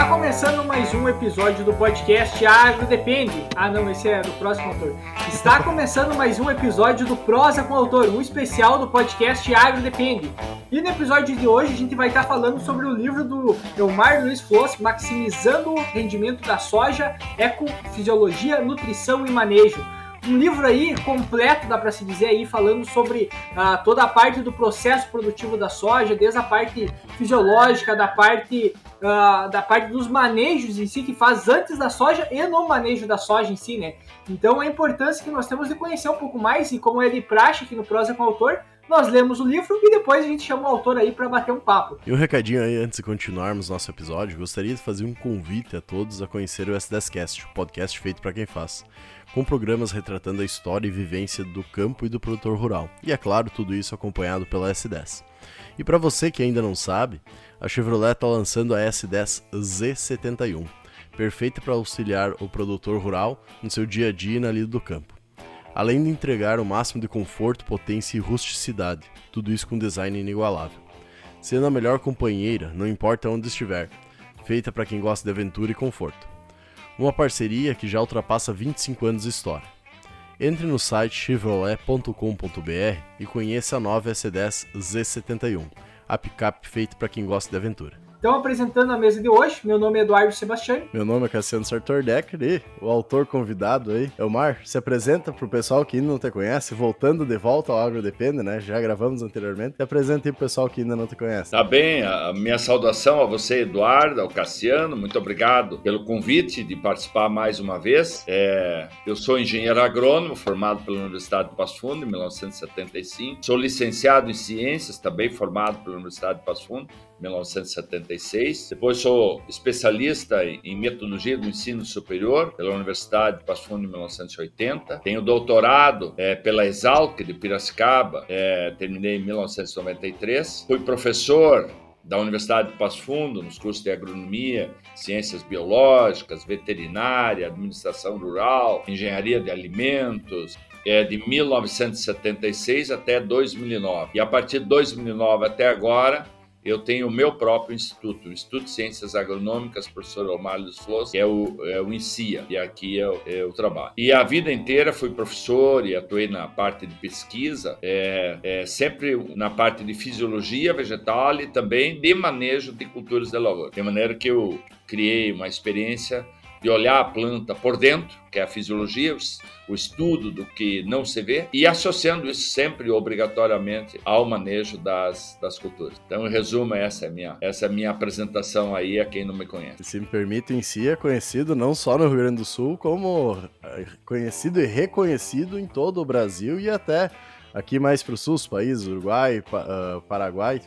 Está começando mais um episódio do podcast Agro Depende. Ah, não, esse é do próximo autor. Está começando mais um episódio do Prosa com o Autor, um especial do podcast Agro Depende. E no episódio de hoje a gente vai estar falando sobre o livro do Elmar Luiz Floss, Maximizando o Rendimento da Soja, Ecofisiologia, Nutrição e Manejo um livro aí completo, dá para se dizer aí, falando sobre ah, toda a parte do processo produtivo da soja, desde a parte fisiológica, da parte, ah, da parte dos manejos em si, que faz antes da soja e no manejo da soja em si, né? Então a importância que nós temos de conhecer um pouco mais, e como é de praxe aqui no Prosa com o Autor, nós lemos o livro e depois a gente chama o autor aí para bater um papo. E um recadinho aí, antes de continuarmos nosso episódio, gostaria de fazer um convite a todos a conhecer o S10Cast, o podcast feito para quem faz com programas retratando a história e vivência do campo e do produtor rural. E é claro, tudo isso acompanhado pela S10. E para você que ainda não sabe, a Chevrolet está lançando a S10 Z71, perfeita para auxiliar o produtor rural no seu dia a dia e na lida do campo. Além de entregar o máximo de conforto, potência e rusticidade, tudo isso com design inigualável. Sendo a melhor companheira, não importa onde estiver, feita para quem gosta de aventura e conforto uma parceria que já ultrapassa 25 anos de história. Entre no site chevrolet.com.br e conheça a nova S10 Z71, a picape feita para quem gosta de aventura. Então, apresentando a mesa de hoje, meu nome é Eduardo Sebastião. Meu nome é Cassiano Sartor Decker e o autor convidado aí, Elmar, se apresenta pro pessoal que ainda não te conhece, voltando de volta ao Agro Depende, né? Já gravamos anteriormente. Se apresenta aí pro pessoal que ainda não te conhece. Tá bem, a minha saudação a você, Eduardo, ao Cassiano, muito obrigado pelo convite de participar mais uma vez. É, eu sou engenheiro agrônomo, formado pela Universidade de Passo Fundo em 1975. Sou licenciado em ciências, também formado pela Universidade de Passo Fundo 1976. Depois sou especialista em metodologia do ensino superior pela Universidade de Passo Fundo em 1980. Tenho doutorado é, pela Exalc de Piracicaba, é, terminei em 1993. Fui professor da Universidade de Passo Fundo, nos cursos de agronomia, ciências biológicas, veterinária, administração rural, engenharia de alimentos, é, de 1976 até 2009. E a partir de 2009 até agora, eu tenho o meu próprio instituto, o Instituto de Ciências Agronômicas, professor Omar Flores, que é o, é o INCIA, e aqui eu, é eu trabalho. E a vida inteira fui professor e atuei na parte de pesquisa, é, é, sempre na parte de fisiologia vegetal e também de manejo de culturas de lavoura. De maneira que eu criei uma experiência de olhar a planta por dentro, que é a fisiologia, o estudo do que não se vê, e associando isso sempre obrigatoriamente ao manejo das, das culturas. Então, em resumo, essa é a minha, essa é minha apresentação aí a quem não me conhece. Se me permite, em si é conhecido não só no Rio Grande do Sul, como é, conhecido e reconhecido em todo o Brasil e até aqui mais para o sul, os países Uruguai, ah, Paraguai,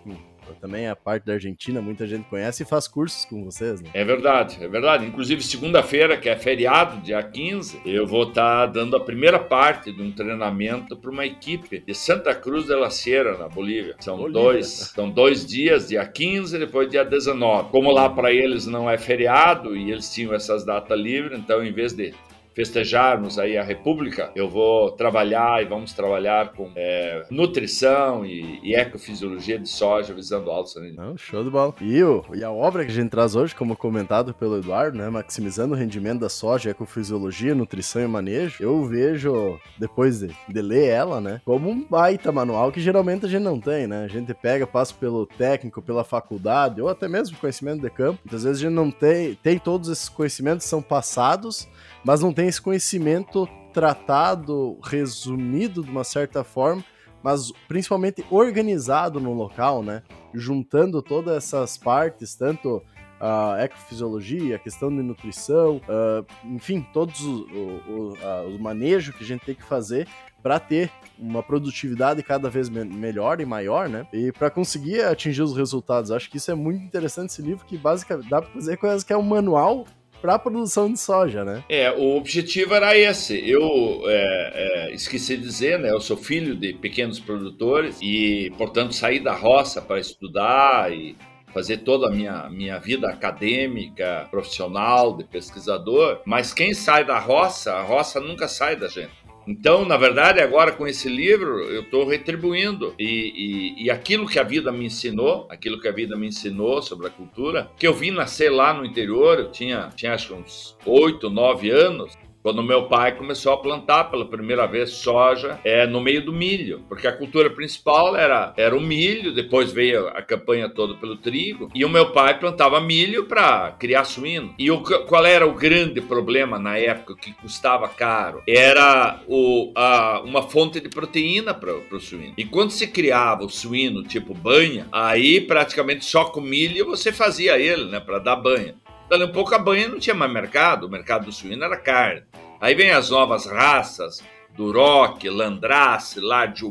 também a parte da Argentina, muita gente conhece e faz cursos com vocês, né? É verdade, é verdade. Inclusive, segunda-feira, que é feriado, dia 15, eu vou estar tá dando a primeira parte de um treinamento para uma equipe de Santa Cruz de la Sierra, na Bolívia. São, Bolívia. Dois, são dois dias, dia 15 e depois dia 19. Como lá para eles não é feriado e eles tinham essas datas livres, então, em vez de festejarmos aí a República, eu vou trabalhar e vamos trabalhar com é, nutrição e, e, ecofisiologia de soja visando altos rendimentos. Show de bola. E, o, e a obra que a gente traz hoje, como comentado pelo Eduardo, né, maximizando o rendimento da soja, ecofisiologia, nutrição e manejo, eu vejo, depois de, de ler ela, né, como um baita manual que geralmente a gente não tem, né? A gente pega, passa pelo técnico, pela faculdade, ou até mesmo conhecimento de campo. Muitas vezes a gente não tem, tem todos esses conhecimentos são passados, mas não tem esse conhecimento tratado, resumido de uma certa forma, mas principalmente organizado no local, né? Juntando todas essas partes, tanto a ecofisiologia, a questão de nutrição, uh, enfim, todos os, o, o, o manejo que a gente tem que fazer para ter uma produtividade cada vez me melhor e maior, né? E para conseguir atingir os resultados. Acho que isso é muito interessante esse livro que basicamente dá para fazer coisas que é um manual para a produção de soja, né? É, o objetivo era esse. Eu é, é, esqueci de dizer, né? Eu sou filho de pequenos produtores e, portanto, saí da roça para estudar e fazer toda a minha, minha vida acadêmica, profissional, de pesquisador. Mas quem sai da roça, a roça nunca sai da gente. Então, na verdade, agora com esse livro, eu estou retribuindo. E, e, e, aquilo que a vida me ensinou, aquilo que a vida me ensinou sobre a cultura, que eu vim nascer lá no interior, eu tinha, tinha acho que uns oito, nove anos, quando meu pai começou a plantar pela primeira vez soja é, no meio do milho, porque a cultura principal era, era o milho, depois veio a campanha toda pelo trigo, e o meu pai plantava milho para criar suíno. E o, qual era o grande problema na época que custava caro? Era o, a, uma fonte de proteína para o suíno. E quando se criava o suíno tipo banha, aí praticamente só com milho você fazia ele, né, para dar banha. Dali um pouco a banha não tinha mais mercado, o mercado do suíno era carne. Aí vem as novas raças, Duroc, Landrace, Large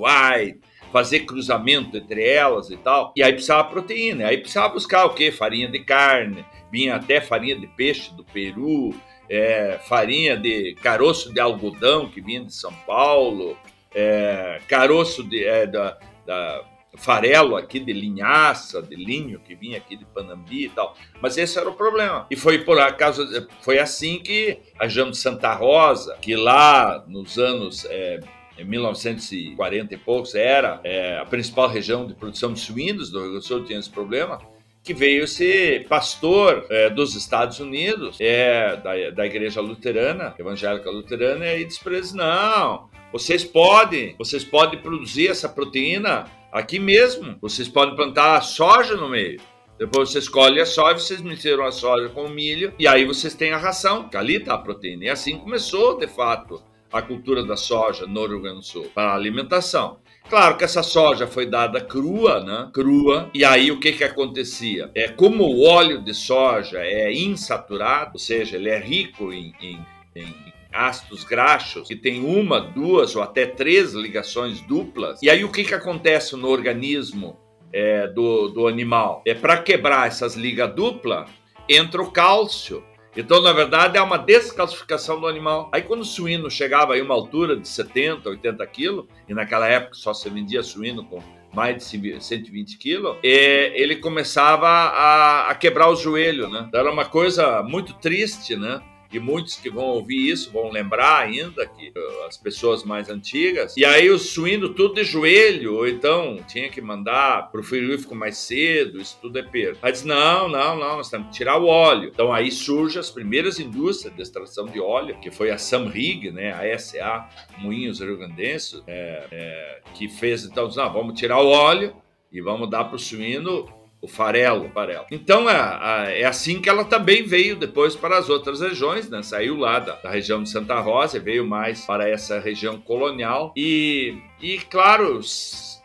fazer cruzamento entre elas e tal. E aí precisava proteína. Aí precisava buscar o quê? Farinha de carne, vinha até farinha de peixe do Peru, é, farinha de caroço de algodão que vinha de São Paulo, é, caroço de, é, da, da farelo aqui de linhaça, de linho que vinha aqui de Panambi e tal. Mas esse era o problema. E foi por acaso, foi assim que a região de Santa Rosa, que lá nos anos é, em 1940 e poucos era é, a principal região de produção de suínos do Rio Grande do Sul, tinha esse problema que veio ser pastor é, dos Estados Unidos, é, da, da igreja luterana, evangélica luterana, e disse para eles, não, vocês podem, vocês podem produzir essa proteína aqui mesmo. Vocês podem plantar soja no meio. Depois você escolhe a soja, vocês misturam a soja com o milho e aí vocês têm a ração, que ali está a proteína. E assim começou, de fato, a cultura da soja no Rio Grande do Sul para a alimentação. Claro que essa soja foi dada crua, né? Crua. E aí o que que acontecia? É como o óleo de soja é insaturado, ou seja, ele é rico em, em, em ácidos graxos que tem uma, duas ou até três ligações duplas. E aí o que, que acontece no organismo é, do, do animal? É para quebrar essas ligas duplas, entra o cálcio. Então, na verdade, é uma descalcificação do animal. Aí, quando o suíno chegava a uma altura de 70, 80 quilos, e naquela época só se vendia suíno com mais de 120 quilos, é, ele começava a, a quebrar o joelho, né? Então, era uma coisa muito triste, né? E muitos que vão ouvir isso vão lembrar ainda que uh, as pessoas mais antigas. E aí o suíno tudo de joelho, ou então tinha que mandar pro frigorífico mais cedo, isso tudo é perda. Aí diz, não, não, não, nós temos que tirar o óleo. Então aí surgem as primeiras indústrias de extração de óleo, que foi a Samrig, né, a SA Moinhos Rio Grandenses, é, é, que fez, então, não, vamos tirar o óleo e vamos dar para o suíno o farelo, o farelo. Então é, é assim que ela também veio depois para as outras regiões, né? Saiu lá da, da região de Santa Rosa, veio mais para essa região colonial e, e claro,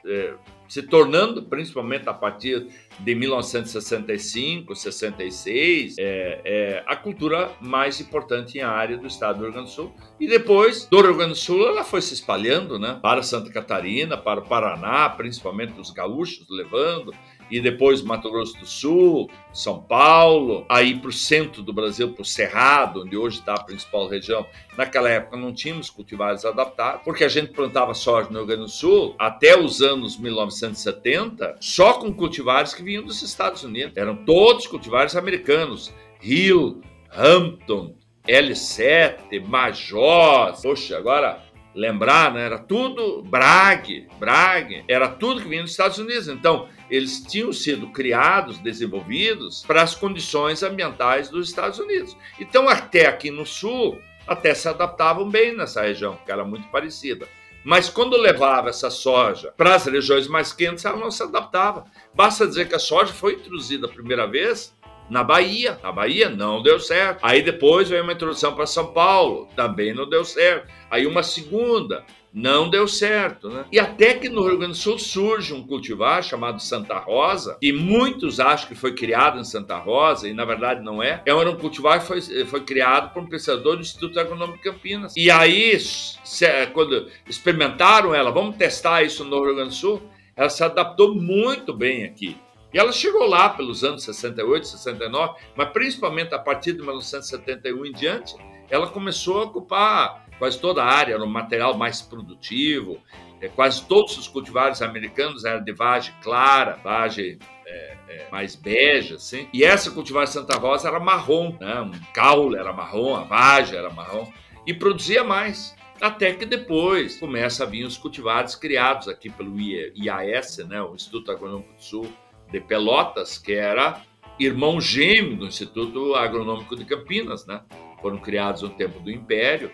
é, se tornando, principalmente a partir de 1965, 66, é, é, a cultura mais importante em área do estado do Rio Grande do Sul. E depois do Rio Grande do Sul, ela foi se espalhando né, para Santa Catarina, para o Paraná, principalmente os gaúchos levando, e depois Mato Grosso do Sul, São Paulo, aí para o centro do Brasil, para o Cerrado, onde hoje está a principal região. Naquela época não tínhamos cultivares adaptados, porque a gente plantava soja no Rio Grande do Sul até os anos 1970, só com cultivares que vinham dos Estados Unidos. Eram todos cultivares americanos. Hill, Hampton, L7, Major. Poxa, agora lembrar, né? Era tudo Bragg, Bragg, era tudo que vinha dos Estados Unidos. Então, eles tinham sido criados, desenvolvidos para as condições ambientais dos Estados Unidos. Então, até aqui no sul, até se adaptavam bem nessa região, que era muito parecida. Mas quando levava essa soja para as regiões mais quentes, ela não se adaptava. Basta dizer que a soja foi introduzida a primeira vez na Bahia. Na Bahia não deu certo. Aí depois veio uma introdução para São Paulo, também não deu certo. Aí uma segunda, não deu certo, né? E até que no Rio Grande do Sul surge um cultivar chamado Santa Rosa, que muitos acham que foi criado em Santa Rosa, e na verdade não é. É um cultivar que foi, foi criado por um pesquisador do Instituto Agronômico de Campinas. E aí, se, quando experimentaram ela, vamos testar isso no Rio Grande do Sul, ela se adaptou muito bem aqui. E ela chegou lá pelos anos 68, 69, mas principalmente a partir de 1971 em diante, ela começou a ocupar quase toda a área, no material mais produtivo. É, quase todos os cultivares americanos eram de vagem clara, vagem é, é, mais bege, assim. E essa cultivar Santa Rosa era marrom, né? um caule era marrom, a vagem era marrom, e produzia mais. Até que depois começa a vir os cultivares criados aqui pelo IAS, né, o Instituto Agronômico do Sul de Pelotas, que era irmão gêmeo do Instituto Agronômico de Campinas, né? Foram criados no tempo do Império,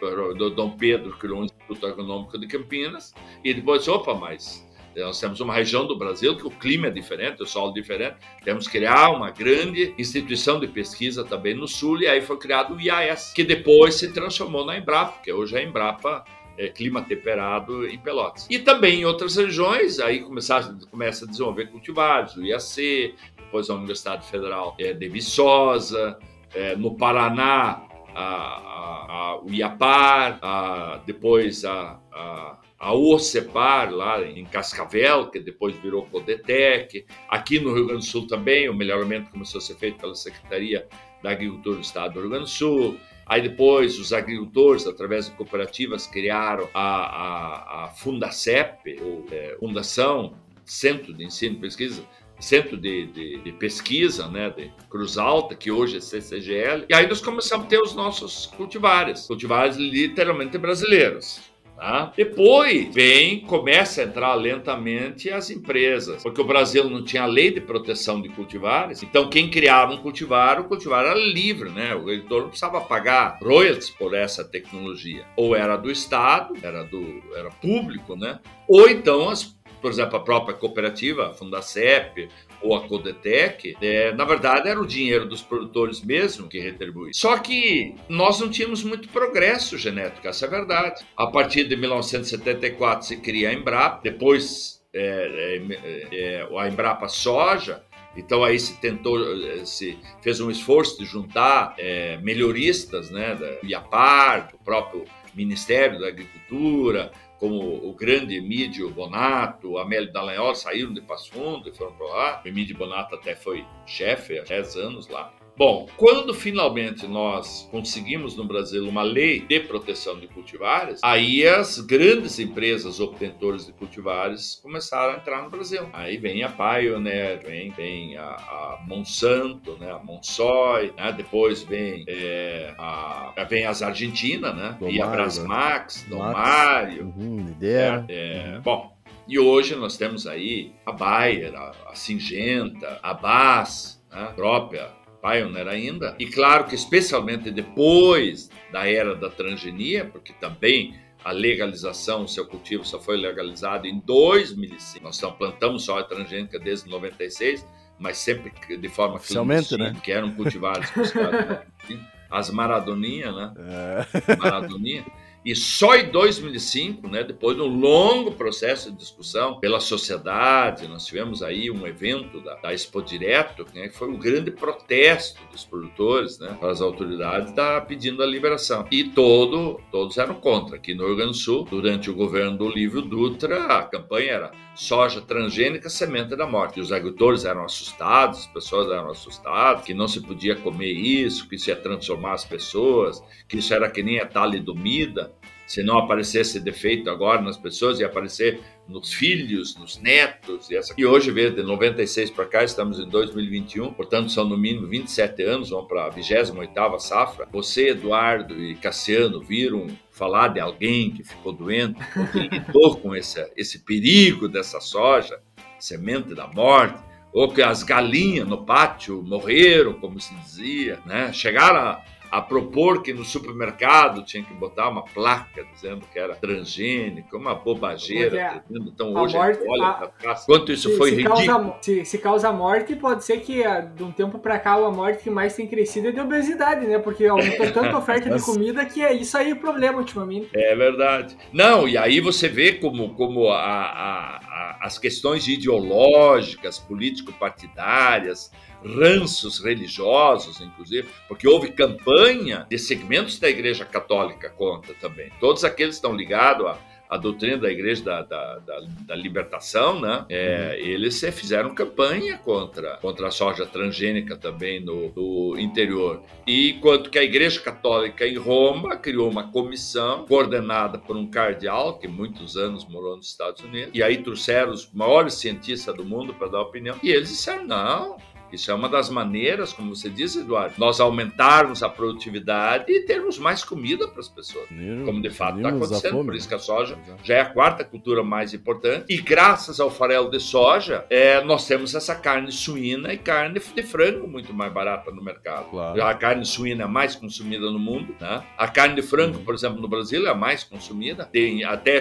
Dom Pedro criou o Instituto Agronômico de Campinas, e depois, opa, mas nós temos uma região do Brasil que o clima é diferente, o solo é diferente. Temos que criar uma grande instituição de pesquisa também no Sul, e aí foi criado o IAS, que depois se transformou na Embrapa, que hoje é a Embrapa é, clima temperado em Pelotas. E também em outras regiões, aí começa a desenvolver cultivares, o IAC, depois a Universidade Federal é, de Viçosa, é, no Paraná, a, a, o IAPAR, a, depois a, a a OCEPAR, lá em Cascavel, que depois virou Codetec. Aqui no Rio Grande do Sul também, o melhoramento começou a ser feito pela Secretaria da Agricultura do Estado do Rio Grande do Sul. Aí depois os agricultores, através de cooperativas, criaram a, a, a Fundacep, ou é, Fundação Centro de Ensino e Pesquisa, Centro de, de, de, Pesquisa, né, de Cruz Alta, que hoje é CCGL. E aí nós começamos a ter os nossos cultivares, cultivares literalmente brasileiros. Tá? Depois vem, começa a entrar lentamente as empresas, porque o Brasil não tinha lei de proteção de cultivares, então quem criava um cultivar, o cultivar era livre, né? O agricultor não precisava pagar royalties por essa tecnologia. Ou era do Estado, era, do, era público, né? Ou então as por exemplo, a própria cooperativa, a Fundacep ou a Codetec, é, na verdade era o dinheiro dos produtores mesmo que retribui. Só que nós não tínhamos muito progresso genético, essa é a verdade. A partir de 1974 se cria a Embrapa, depois é, é, é, a Embrapa Soja, então aí se tentou, se fez um esforço de juntar é, melhoristas, né, da IAPAR, do próprio Ministério da Agricultura, como o grande Emílio Bonato, Amélio Dallagnol saíram de Passo Fundo e foram para lá. O Emílio Bonato até foi chefe há 10 anos lá. Bom, quando finalmente nós conseguimos no Brasil uma lei de proteção de cultivares, aí as grandes empresas obtentoras de cultivares começaram a entrar no Brasil. Aí vem a Pioneer, vem, vem a, a Monsanto, né, a Monsoy, né, depois vem, é, a, vem as Argentinas, né, Dom e a Brasmax, Dom Mário. Uhum, ideia. É, é, uhum. Bom, e hoje nós temos aí a Bayer, a, a Singenta, a BAS, né, a própria Pioneer ainda. E claro que especialmente depois da era da transgenia, porque também a legalização, o seu cultivo só foi legalizado em 2005. Nós plantamos soja transgênica desde 96, mas sempre de forma Oficialmente, né? que eram cultivados as maradoninhas, né? É. Maradoninha. E só em 2005, né, depois de um longo processo de discussão pela sociedade, nós tivemos aí um evento da, da Expo Direto, né, que foi um grande protesto dos produtores né, para as autoridades da, pedindo a liberação. E todo, todos eram contra. Aqui no Rio Grande do Sul, durante o governo do Olívio Dutra, a campanha era soja transgênica, semente da morte. E os agricultores eram assustados, as pessoas eram assustadas, que não se podia comer isso, que isso ia transformar as pessoas, que isso era que nem a talidomida se não aparecesse defeito agora nas pessoas, ia aparecer nos filhos, nos netos. E, essa... e hoje, vê, de 96 para cá, estamos em 2021, portanto, são no mínimo 27 anos, vão para a 28 safra. Você, Eduardo e Cassiano, viram falar de alguém que ficou doente, que lidou com esse, esse perigo dessa soja, semente da morte, ou que as galinhas no pátio morreram, como se dizia, né? Chegaram a a propor que no supermercado tinha que botar uma placa dizendo que era transgênico, uma bobageira. É, então hoje morte, olha para trás. Quanto isso se, foi se ridículo. Causa, se, se, causa morte, pode ser que ah, de um tempo para cá a morte que mais tem crescido é de obesidade, né? Porque aumentou tanta oferta de comida que é isso aí o problema ultimamente. É verdade. Não, e aí você vê como, como a, a, a, as questões ideológicas, político-partidárias, ranços religiosos, inclusive, porque houve campanha de segmentos da Igreja Católica contra também. Todos aqueles que estão ligados a doutrina da igreja da, da, da, da libertação, né? É, uhum. Eles fizeram campanha contra, contra a soja transgênica também no, no interior. E enquanto que a igreja católica em Roma criou uma comissão coordenada por um cardeal que muitos anos morou nos Estados Unidos. E aí trouxeram os maiores cientistas do mundo para dar opinião. E eles disseram: não, Isso é uma das maneiras, como você disse, Eduardo, nós aumentarmos a produtividade e termos mais comida para as pessoas. Como de fato está acontecendo. Por isso que a soja já é a quarta cultura mais importante. E graças ao farelo de soja, é, nós temos essa carne suína e carne de frango muito mais barata no mercado. Claro. A carne suína é a mais consumida no mundo. Né? A carne de frango, por exemplo, no Brasil é a mais consumida. Tem até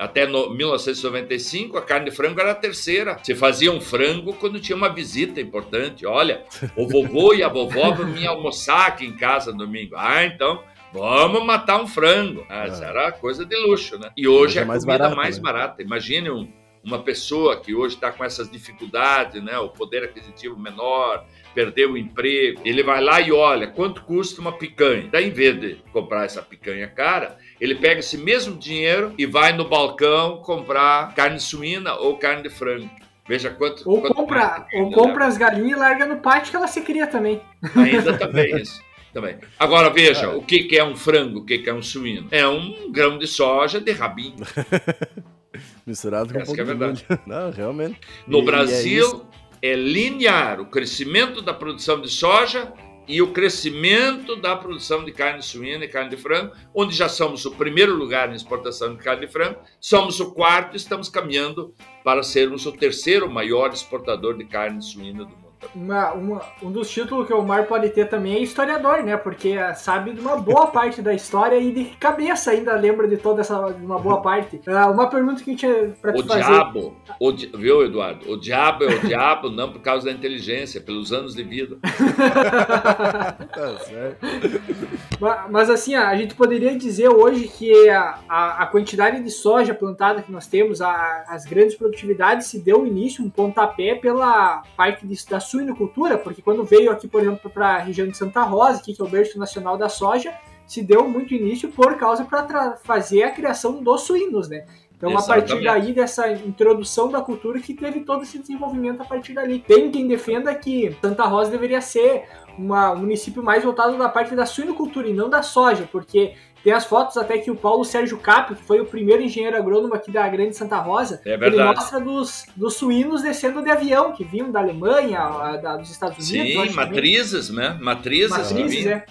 até no 1995, a carne de frango era a terceira. Você fazia um frango quando tinha uma visita importante. Olha, o vovô e a vovó vão me almoçar aqui em casa no domingo. Ah, então vamos matar um frango. Ah, é. era coisa de luxo, né? E hoje é a mais comida mais né? barata. Imagine um, uma pessoa que hoje está com essas dificuldades, né? O poder aquisitivo menor, perdeu o emprego, ele vai lá e olha quanto custa uma picanha. Daí, em vez de comprar essa picanha cara, ele pega esse mesmo dinheiro e vai no balcão comprar carne suína ou carne de frango. Veja quanto. Ou quanto compra, ou compra as galinhas e larga no pátio que ela se cria também. Ainda também isso. Também. Agora veja, é. o que, que é um frango, o que, que é um suíno? É um grão de soja de rabinho. Misturado com Essa um pouco é verdade. Não, realmente. No e, Brasil, e é é linear o crescimento da produção de soja e o crescimento da produção de carne suína e carne de frango, onde já somos o primeiro lugar em exportação de carne de frango, somos o quarto e estamos caminhando para sermos o terceiro maior exportador de carne suína do mundo uma, uma, um dos títulos que o Mar pode ter também é historiador, né? Porque sabe de uma boa parte da história e de cabeça ainda lembra de toda essa de uma boa parte. Uh, uma pergunta que tinha para te o fazer. Diabo, o di... viu, Eduardo? O diabo é o diabo não por causa da inteligência, pelos anos de vida. tá certo. Mas, mas, assim, a gente poderia dizer hoje que a, a, a quantidade de soja plantada que nós temos, a, as grandes produtividades, se deu início, um pontapé pela parte de, da suinocultura, porque quando veio aqui, por exemplo, para a região de Santa Rosa, que é o berço nacional da soja, se deu muito início por causa para fazer a criação dos suínos, né? Então, Exatamente. a partir daí, dessa introdução da cultura, que teve todo esse desenvolvimento a partir dali. Tem quem defenda que Santa Rosa deveria ser uma, um município mais voltado da parte da suinocultura e não da soja, porque tem as fotos até que o Paulo Sérgio Capio, que foi o primeiro engenheiro agrônomo aqui da Grande Santa Rosa, é ele mostra dos, dos suínos descendo de avião, que vinham da Alemanha, da, dos Estados Unidos. Sim, matrizes, né? Matrizes. Matrizes, é.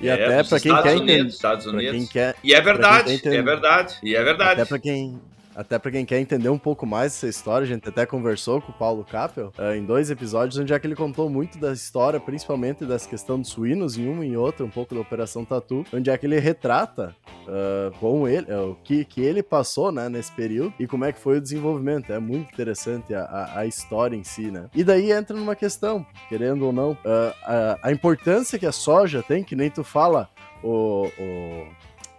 E é, até para quem quer entender. Estados Unidos. Quem quer, e é verdade, é verdade, e é verdade. Até para quem até para quem quer entender um pouco mais essa história, a gente até conversou com o Paulo Capel uh, em dois episódios, onde é que ele contou muito da história, principalmente dessa questão dos suínos, em um e em outro, um pouco da Operação Tatu, onde é que ele retrata uh, com ele, uh, o que, que ele passou né, nesse período e como é que foi o desenvolvimento. É muito interessante a, a, a história em si, né? E daí entra numa questão, querendo ou não, a, a importância que a soja tem, que nem tu fala, o, o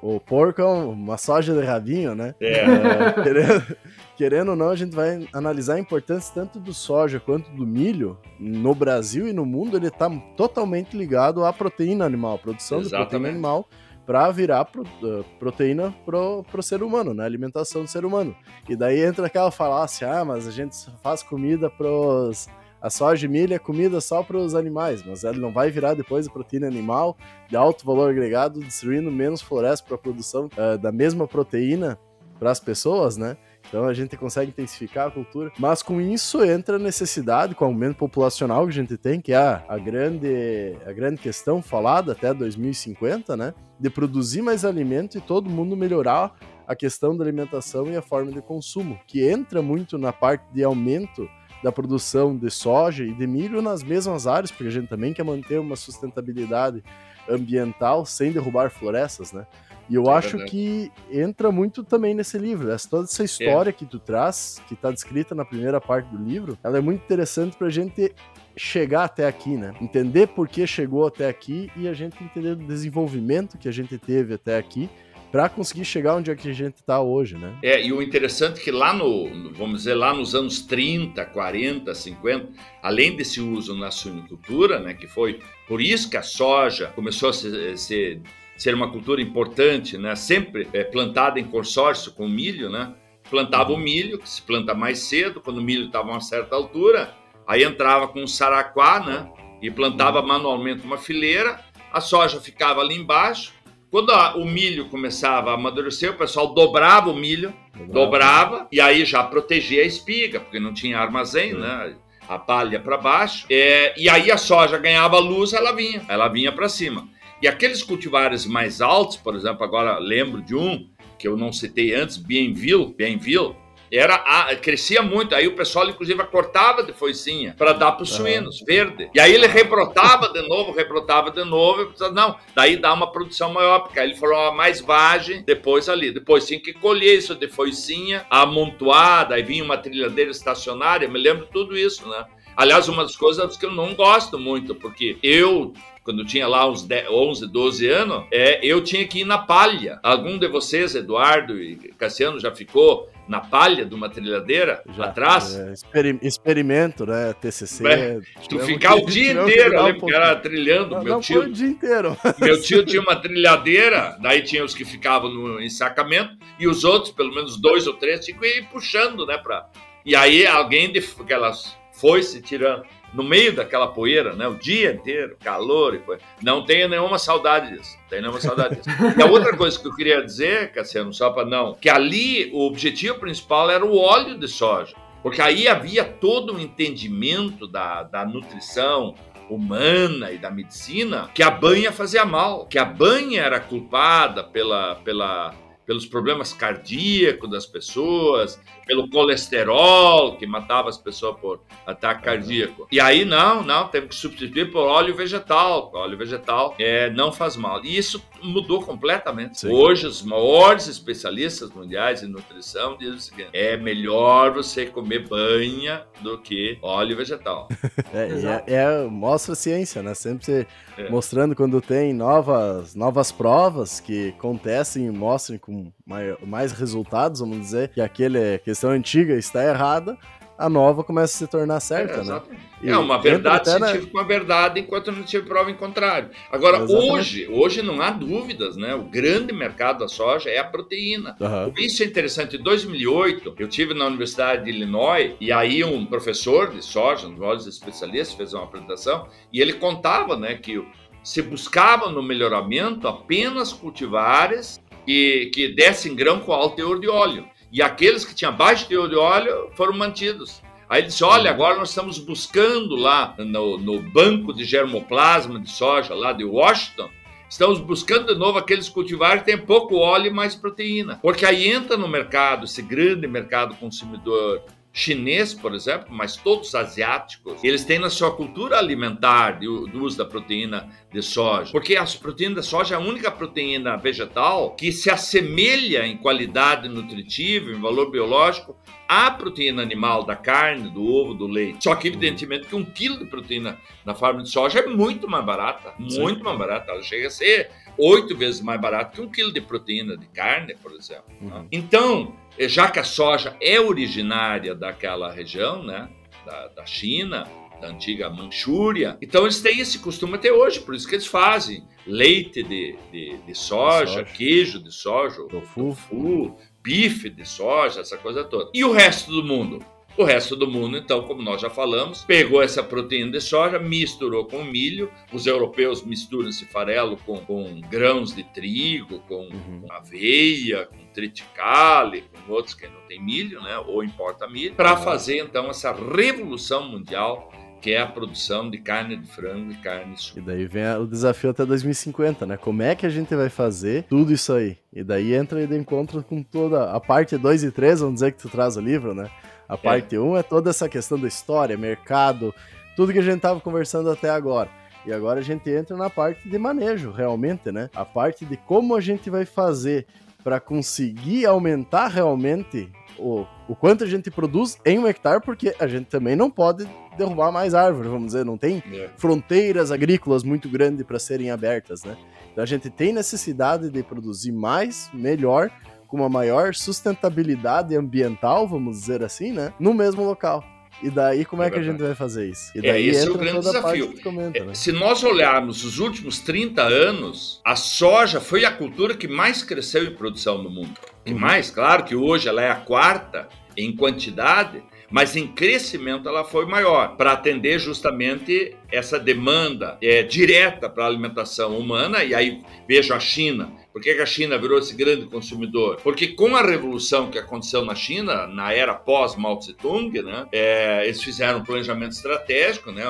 o porco é uma soja de rabinho, né? É. é querendo, querendo, ou não, a gente vai analisar a importância tanto do soja quanto do milho no Brasil e no mundo. Ele está totalmente ligado à proteína animal, produção Exatamente. de proteína animal para virar pro, uh, proteína pro, pro ser humano, né? Alimentação do ser humano. E daí entra aquela falácia, ah, mas a gente faz comida pros a soja e milho é comida só para os animais, mas ela não vai virar depois a proteína animal de alto valor agregado, destruindo menos floresta para a produção uh, da mesma proteína para as pessoas, né? Então a gente consegue intensificar a cultura. Mas com isso entra a necessidade, com o aumento populacional que a gente tem, que é a, grande, a grande questão falada até 2050, né? De produzir mais alimento e todo mundo melhorar a questão da alimentação e a forma de consumo, que entra muito na parte de aumento da produção de soja e de milho nas mesmas áreas, porque a gente também quer manter uma sustentabilidade ambiental sem derrubar florestas, né? E eu é acho verdade. que entra muito também nesse livro. Essa, toda essa história é. que tu traz, que está descrita na primeira parte do livro, ela é muito interessante para a gente chegar até aqui, né? Entender por que chegou até aqui e a gente entender o desenvolvimento que a gente teve até aqui para conseguir chegar onde é que a gente está hoje, né? É, e o interessante é que lá no, vamos dizer, lá nos anos 30, 40, 50, além desse uso na suinicultura, né, que foi por isso que a soja começou a ser, ser, ser uma cultura importante, né, sempre é, plantada em consórcio com milho, né? Plantava o milho, que se planta mais cedo, quando o milho estava a uma certa altura, aí entrava com o saraquá, né? E plantava manualmente uma fileira, a soja ficava ali embaixo, quando a, o milho começava a amadurecer, o pessoal dobrava o milho, dobrava, dobrava e aí já protegia a espiga, porque não tinha armazém, né? a palha para baixo, é, e aí a soja ganhava luz, ela vinha, ela vinha para cima. E aqueles cultivares mais altos, por exemplo, agora lembro de um que eu não citei antes, Bienville, Bienville, era a, crescia muito. Aí o pessoal, inclusive, cortava de foicinha para dar para os suínos, verde. E aí ele rebrotava de novo, rebrotava de novo. E, não, daí dá uma produção maior, porque aí ele falou mais vagem depois ali. Depois tinha que colher isso de foicinha, amontoada, aí vinha uma trilhadeira estacionária. Me lembro tudo isso, né? Aliás, uma das coisas que eu não gosto muito, porque eu quando tinha lá uns 10, 11, 12 anos, é, eu tinha que ir na palha. Algum de vocês, Eduardo e Cassiano, já ficou na palha de uma trilhadeira Já, atrás. É, experimento, né? TCC. É, tu ficar o dia inteiro ali, um era trilhando. Não, meu não tio, o dia inteiro. Meu tio tinha uma trilhadeira, daí tinha os que ficavam no ensacamento, e os outros, pelo menos dois ou três, tinham que ir puxando, né? Pra... E aí alguém de aquelas foi se tirando no meio daquela poeira, né? O dia inteiro, calor e coisa. Não tenho nenhuma saudade disso. Não tenho nenhuma saudade disso. e a outra coisa que eu queria dizer, Cassiano, só para não, que ali o objetivo principal era o óleo de soja. Porque aí havia todo um entendimento da, da nutrição, humana e da medicina que a banha fazia mal, que a banha era culpada pela, pela pelos problemas cardíacos das pessoas, pelo colesterol que matava as pessoas por ataque cardíaco. E aí não, não, teve que substituir por óleo vegetal. O óleo vegetal é, não faz mal. E isso mudou completamente. Sim. Hoje os maiores especialistas mundiais em nutrição dizem o seguinte: é melhor você comer banha do que óleo vegetal. é, é, é, mostra a ciência, né? Sempre é. mostrando quando tem novas, novas provas que acontecem e mostram com mais, mais resultados, vamos dizer, que aquele questão antiga está errada, a nova começa a se tornar certa, é, né? E é uma verdade científica com uma verdade, enquanto não tive prova em contrário. Agora, exatamente. hoje, hoje não há dúvidas, né? O grande mercado da soja é a proteína. Uhum. Isso é interessante. Em 2008, eu tive na Universidade de Illinois e aí um professor de soja, um dos especialistas, fez uma apresentação e ele contava, né, que se buscava no melhoramento apenas cultivares que, que dessem grão com alto teor de óleo. E aqueles que tinham baixo teor de óleo foram mantidos. Aí ele disse: olha, agora nós estamos buscando lá no, no banco de germoplasma de soja lá de Washington. Estamos buscando de novo aqueles cultivares que têm pouco óleo e mais proteína. Porque aí entra no mercado, esse grande mercado consumidor chinês, por exemplo, mas todos asiáticos, eles têm na sua cultura alimentar do, uso da proteína de soja. Porque a proteína de soja é a única proteína vegetal que se assemelha em qualidade nutritiva, em valor biológico, à proteína animal da carne, do ovo, do leite. Só que, evidentemente, que um quilo de proteína na farma de soja é muito mais barata. Muito Sim. mais barata. Ela chega a ser oito vezes mais barato que um quilo de proteína de carne, por exemplo. Uhum. Então, já que a soja é originária daquela região, né, da, da China, da antiga Manchúria, então eles têm esse costume até hoje, por isso que eles fazem leite de, de, de soja, soja, queijo de soja, tofu. tofu, bife de soja, essa coisa toda. E o resto do mundo? O resto do mundo, então, como nós já falamos, pegou essa proteína de soja, misturou com milho. Os europeus misturam esse farelo com, com grãos de trigo, com, uhum. aveia, com triticale, com outros que não tem milho, né? Ou importa milho, para fazer então essa revolução mundial que é a produção de carne de frango e carne suína. E daí vem o desafio até 2050, né? Como é que a gente vai fazer tudo isso aí? E daí entra de encontro com toda a parte 2 e 3, vamos dizer que tu traz o livro, né? A parte 1 é. Um é toda essa questão da história, mercado, tudo que a gente tava conversando até agora. E agora a gente entra na parte de manejo, realmente, né? A parte de como a gente vai fazer para conseguir aumentar realmente o, o quanto a gente produz em um hectare, porque a gente também não pode derrubar mais árvores, vamos dizer, não tem é. fronteiras agrícolas muito grandes para serem abertas, né? Então a gente tem necessidade de produzir mais, melhor, com uma maior sustentabilidade ambiental, vamos dizer assim, né? No mesmo local. E daí, como é, é que a gente vai fazer isso? E é, daí é, esse é o grande desafio. Comenta, é, né? Se nós olharmos os últimos 30 anos, a soja foi a cultura que mais cresceu em produção no mundo. Que uhum. mais, claro que hoje ela é a quarta em quantidade, mas em crescimento ela foi maior, para atender justamente essa demanda é, direta para a alimentação humana. E aí vejo a China Por que, a China virou esse grande consumidor? Porque com a revolução que aconteceu na China, na era pós-Mao Tse-tung, né, é, eles fizeram um planejamento estratégico, né,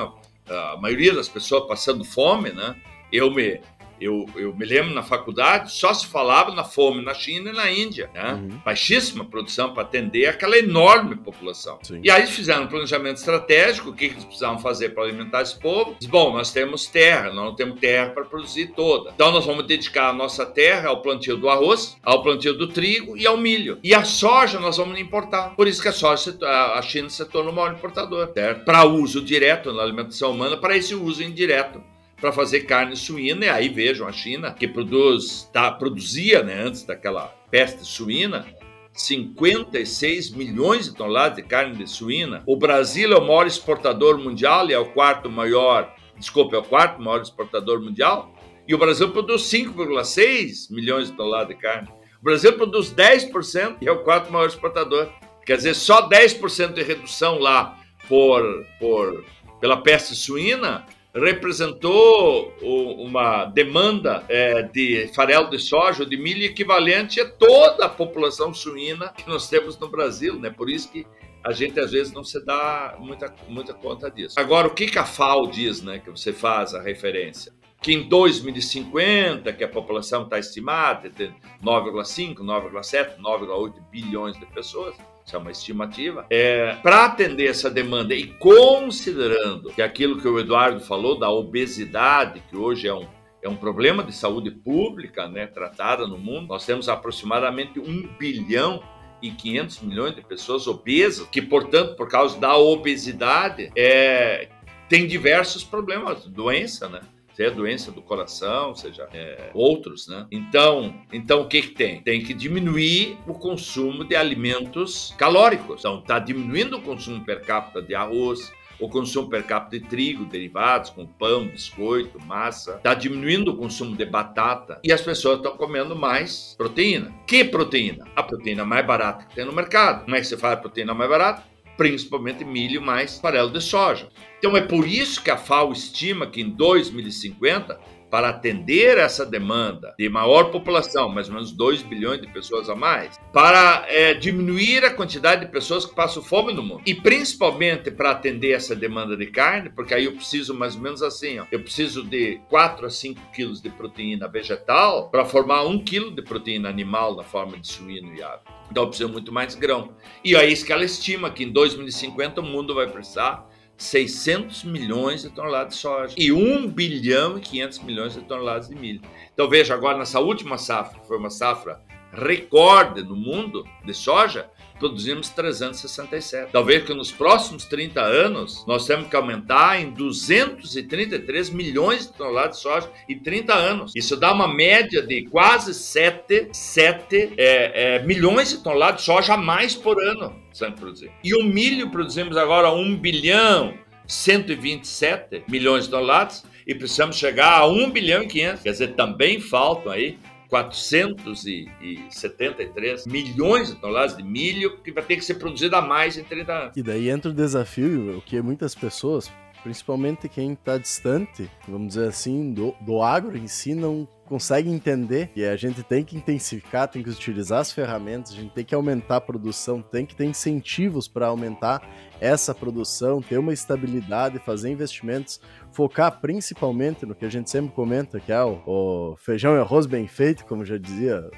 a maioria das pessoas passando fome, né, eu me eu, eu me lembro na faculdade, só se falava na fome na China e na Índia, né? Uhum. Baixíssima produção para atender aquela enorme população. Sim. E aí eles fizeram um planejamento estratégico, o que eles precisavam fazer para alimentar esse povo? Diz, bom, nós temos terra, nós não temos terra para produzir toda. Então nós vamos dedicar a nossa terra ao plantio do arroz, ao plantio do trigo e ao milho. E a soja nós vamos importar. Por isso que a soja, a China se tornou o maior importador, certo? Para uso direto na alimentação humana, para esse uso indireto para fazer carne suína. E aí vejam a China, que produz, tá, produzia né, antes daquela peste suína, 56 milhões de toneladas de carne de suína. O Brasil é o maior exportador mundial e é o quarto maior, desculpa, é o quarto maior exportador mundial. E o Brasil produz 5,6 milhões de toneladas de carne. O Brasil produz 10% e é o quarto maior exportador. Quer dizer, só 10% de redução lá por, por, pela peste suína representou uma demanda é, de farelo de soja, de milho equivalente a toda a população suína que nós temos no Brasil, né? Por isso que a gente às vezes não se dá muita, muita conta disso. Agora, o que, que a FAO diz, né? Que você faz a referência? Que em 2050, que a população está estimada de 9,5, 9,7, 9,8 bilhões de pessoas, isso é uma estimativa, é, para atender essa demanda e considerando que aquilo que o Eduardo falou da obesidade, que hoje é um, é um problema de saúde pública né, tratada no mundo, nós temos aproximadamente 1 bilhão e 500 milhões de pessoas obesas, que, portanto, por causa da obesidade, é, tem diversos problemas, doença, né? Seja doença do coração, seja é, outros, né? Então, então o que que tem? Tem que diminuir o consumo de alimentos calóricos. Então, está diminuindo o consumo per capita de arroz, o consumo per capita de trigo, derivados, como pão, biscoito, massa. Está diminuindo o consumo de batata e as pessoas estão comendo mais proteína. Que proteína? A proteína mais barata que tem no mercado. Como é que você faz a proteína mais barata? Principalmente milho mais farelo de soja. Então é por isso que a FAO estima que em 2050, para atender essa demanda de maior população, mais ou menos 2 bilhões de pessoas a mais, para é, diminuir a quantidade de pessoas que passam fome no mundo. E principalmente para atender essa demanda de carne, porque aí eu preciso mais ou menos assim, ó, eu preciso de 4 a 5 quilos de proteína vegetal para formar 1 quilo de proteína animal na forma de suíno e ave. Então precisa muito mais grão. E é isso que ela estima, que em 2050 o mundo vai precisar 600 milhões de toneladas de soja e 1 bilhão e 500 milhões de toneladas de milho. Então veja agora nessa última safra, que foi uma safra recorde no mundo de soja, produzimos 367. Talvez que nos próximos 30 anos nós temos que aumentar em 233 milhões de toneladas de soja em 30 anos. Isso dá uma média de quase 7, 7 é, é, milhões de toneladas de soja a mais por ano. Produzir. E o milho produzimos agora 1 bilhão 127 milhões de toneladas e precisamos chegar a 1 bilhão e 500. Quer dizer, também faltam aí 473 milhões de toneladas de milho que vai ter que ser produzido a mais em 30 anos. E daí entra o desafio, o que muitas pessoas, principalmente quem está distante, vamos dizer assim, do, do agro em si, não consegue entender e a gente tem que intensificar, tem que utilizar as ferramentas, a gente tem que aumentar a produção, tem que ter incentivos para aumentar essa produção, ter uma estabilidade, fazer investimentos, focar principalmente no que a gente sempre comenta, que é o, o feijão e arroz bem feito, como já dizia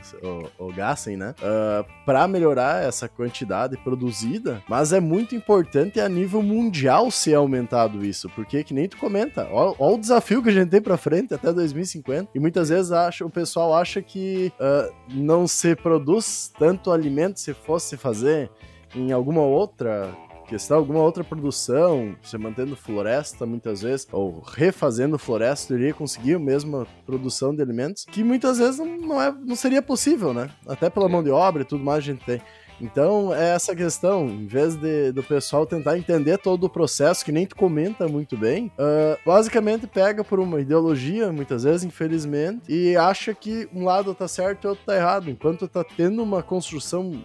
o, o Gassen, né? Uh, ah, para melhorar essa quantidade produzida, mas é muito importante a nível mundial ser aumentado isso, porque que nem tu comenta, olha o desafio que a gente tem para frente até 2050, e muitas vezes acha, o pessoal acha que uh, não se produz tanto alimento se fosse fazer em alguma outra questão, alguma outra produção, você mantendo floresta muitas vezes, ou refazendo floresta, iria conseguir a mesma produção de alimentos, que muitas vezes não, não, é, não seria possível, né? Até pela mão de obra e tudo mais a gente tem. Então, é essa questão, em vez de, do pessoal tentar entender todo o processo, que nem tu comenta muito bem, uh, basicamente pega por uma ideologia, muitas vezes, infelizmente, e acha que um lado tá certo e outro tá errado, enquanto tá tendo uma construção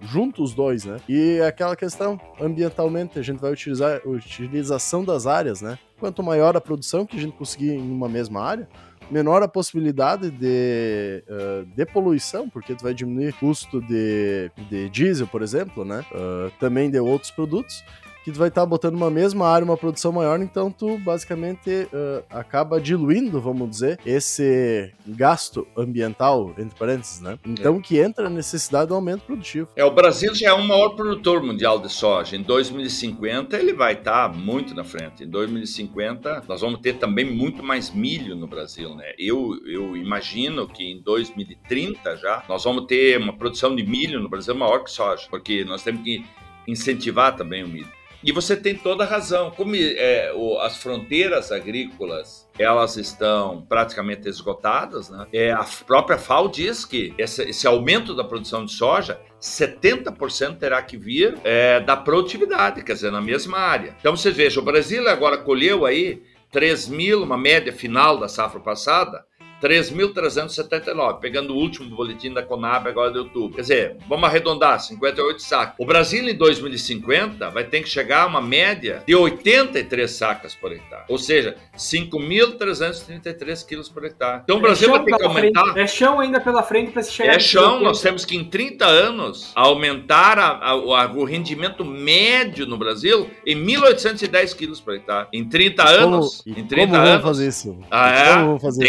junto os dois, né? E é aquela questão, ambientalmente, a gente vai utilizar a utilização das áreas, né? Quanto maior a produção que a gente conseguir em uma mesma área, menor a possibilidade de, uh, de poluição, porque tu vai diminuir o custo de, de diesel, por exemplo, né? Uh, também de outros produtos que tu vai estar tá botando uma mesma área, uma produção maior, então tu basicamente uh, acaba diluindo, vamos dizer, esse gasto ambiental, entre parênteses, né? Então é. que entra a necessidade do aumento produtivo. É, o Brasil já é o maior produtor mundial de soja. Em 2050 ele vai estar tá muito na frente. Em 2050 nós vamos ter também muito mais milho no Brasil, né? Eu, eu imagino que em 2030 já nós vamos ter uma produção de milho no Brasil maior que soja, porque nós temos que incentivar também o milho. E você tem toda a razão. Como é, o, as fronteiras agrícolas elas estão praticamente esgotadas, né? É, a própria FAO diz que esse, esse aumento da produção de soja 70% terá que vir é, da produtividade, quer dizer, na mesma área. Então vocês vejam, o Brasil agora colheu aí 3 mil, uma média final da safra passada, 3.379, pegando o último boletim da Conab agora de outubro. Quer dizer, vamos arredondar, 58 sacas. O Brasil em 2050 vai ter que chegar a uma média de 83 sacas por hectare, ou seja, 5.333 quilos por hectare. Então o é Brasil vai ter que aumentar... Frente. É chão ainda pela frente para se chegar... É chão, nós temos que em 30 anos aumentar a, a, a, o rendimento médio no Brasil em 1.810 quilos por hectare. Em 30 anos... Como, em 30 como anos... Vamos fazer isso? Ah, é? Como vamos fazer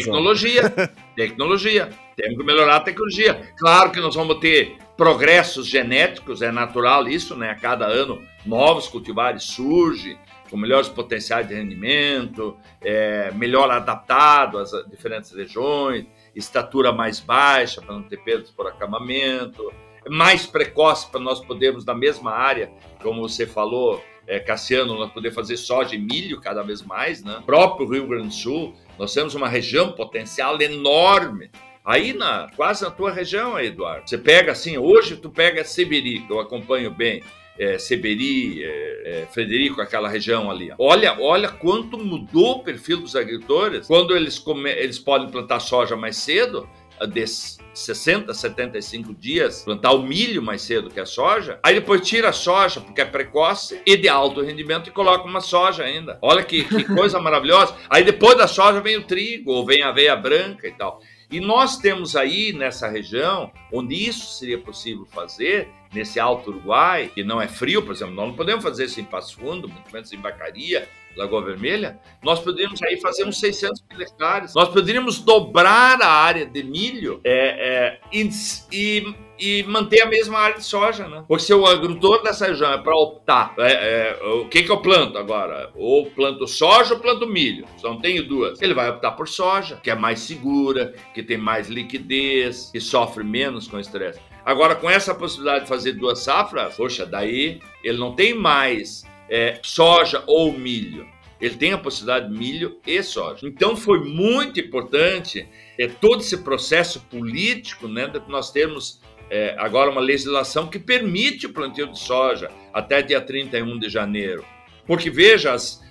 tecnologia. Tecnologia. Temos que melhorar a tecnologia. Claro que nós vamos ter progressos genéticos, é natural isso, né? A cada ano novos cultivares surgem com melhores potenciais de rendimento, é, melhor adaptado às diferentes regiões, estatura mais baixa para não ter perdas por acamamento, mais precoce para nós podermos na mesma área, como você falou, é, Cassiano, nós poder fazer soja e milho cada vez mais, né? O próprio Rio Grande do Sul nós temos uma região potencial enorme. Aí na quase na tua região, Eduardo. Você pega assim, hoje tu pega Seberi, que eu acompanho bem, é, Seberi, é, é, Frederico, aquela região ali. Olha, olha quanto mudou o perfil dos agricultores quando eles, come, eles podem plantar soja mais cedo de 60, 75 dias, plantar o milho mais cedo que a soja, aí depois tira a soja, porque é precoce e de alto rendimento, e coloca uma soja ainda. Olha que, que coisa maravilhosa. Aí depois da soja vem o trigo, ou vem a aveia branca e tal. E nós temos aí nessa região, onde isso seria possível fazer, nesse Alto Uruguai, que não é frio, por exemplo, nós não podemos fazer isso em Passo Fundo, muito menos em Bacaria, Lagoa Vermelha, nós poderíamos aí fazer uns 600 mil hectares. Nós poderíamos dobrar a área de milho é, é, e, e, e, manter a mesma área de soja, né? Porque se o agricultor dessa região é para optar, é, é, o que, que eu planto agora? Ou planto soja ou planto milho? Só tenho duas. Ele vai optar por soja, que é mais segura, que tem mais liquidez, que sofre menos com estresse. Agora, com essa possibilidade de fazer duas safras, poxa, daí ele não tem mais é, soja ou milho. Ele tem a possibilidade de milho e soja. Então foi muito importante é, todo esse processo político, né, nós termos é, agora uma legislação que permite o plantio de soja até dia 31 de janeiro. Porque veja, as,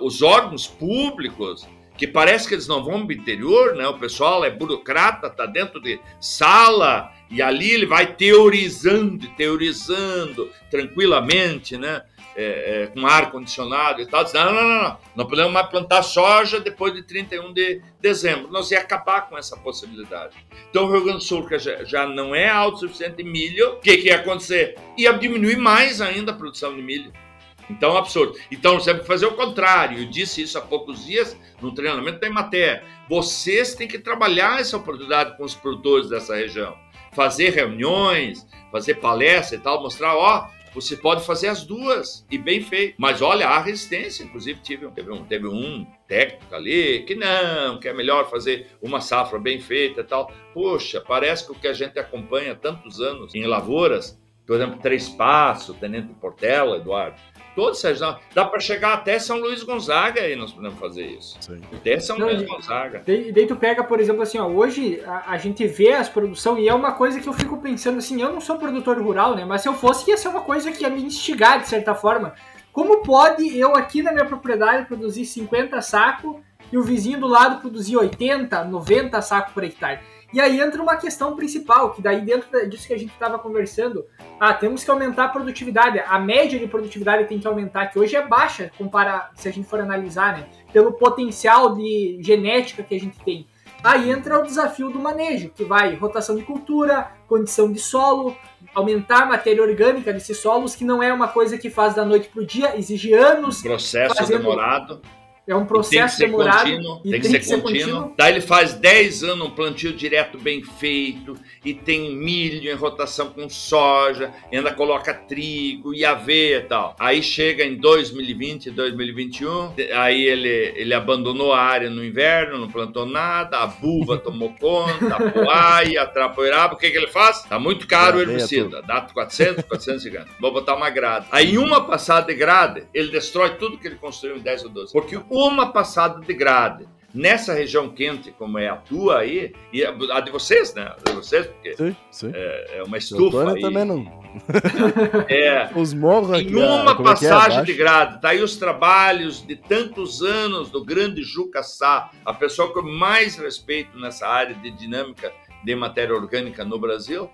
os órgãos públicos que parece que eles não vão para o interior, né? O pessoal é burocrata, tá dentro de sala e ali ele vai teorizando, teorizando tranquilamente, né? É, é, com ar condicionado e tal. Diz, não, não, não, não, não podemos mais plantar soja depois de 31 de dezembro. Nós ia acabar com essa possibilidade. Então o Rio Grande do Sul que já, já não é autossuficiente em milho, o que, que ia acontecer? Ia diminuir mais ainda a produção de milho. Então, absurdo. Então, você tem que fazer o contrário. Eu disse isso há poucos dias no treinamento da Emater. Vocês têm que trabalhar essa oportunidade com os produtores dessa região. Fazer reuniões, fazer palestras e tal, mostrar, ó, você pode fazer as duas e bem feito. Mas olha, há resistência. Inclusive, tive, teve, um, teve um técnico ali que não, que é melhor fazer uma safra bem feita e tal. Poxa, parece que o que a gente acompanha tantos anos em lavouras, por exemplo, Três Passos, Tenente Portela, Eduardo, todos, Sérgio. Dá para chegar até São Luís Gonzaga e nós podemos fazer isso. Sim. Até São Não, Luís Gonzaga. Daí, daí, tu pega, por exemplo, assim, ó, hoje a, a, gente vê as produção e é uma coisa que eu fico pensando assim, eu não sou produtor rural, né? Mas se eu fosse, ia ser uma coisa que ia me instigar, de certa forma. Como pode eu aqui na minha propriedade produzir 50 sacos e o vizinho do lado produzir 80, 90 sacos por hectare? E aí entra uma questão principal, que daí dentro disso que a gente estava conversando, ah, temos que aumentar a produtividade, a média de produtividade tem que aumentar, que hoje é baixa, compara, se a gente for analisar, né, pelo potencial de genética que a gente tem. Aí entra o desafio do manejo, que vai rotação de cultura, condição de solo, aumentar a matéria orgânica desses solos, que não é uma coisa que faz da noite para o dia, exige anos. Processo fazendo... demorado. É um processo tem demorado. Contínuo, tem, que, ser, que ser contínuo. contínuo. Daí ele faz 10 anos um plantio direto bem feito, e tem milho em rotação com soja, e ainda coloca trigo e aveia e tal. Aí chega em 2020, 2021, aí ele, ele abandonou a área no inverno, não plantou nada, a buva tomou conta, a poaia, a trapoeiraba, o que, que ele faz? Tá muito caro o herbicida, dá 400, 450. Vou botar uma grade. Aí em uma passada de grade, ele destrói tudo que ele construiu em 10 ou 12. Porque uma passada de grade nessa região quente como é a tua aí, e a de vocês, né? A de vocês, porque sim, sim. É, é, uma estufa. Aí. também não. É, os morros aqui. Em uma é passagem é de grade, tá aí os trabalhos de tantos anos do grande Juca Sá, a pessoa que eu mais respeito nessa área de dinâmica de matéria orgânica no Brasil,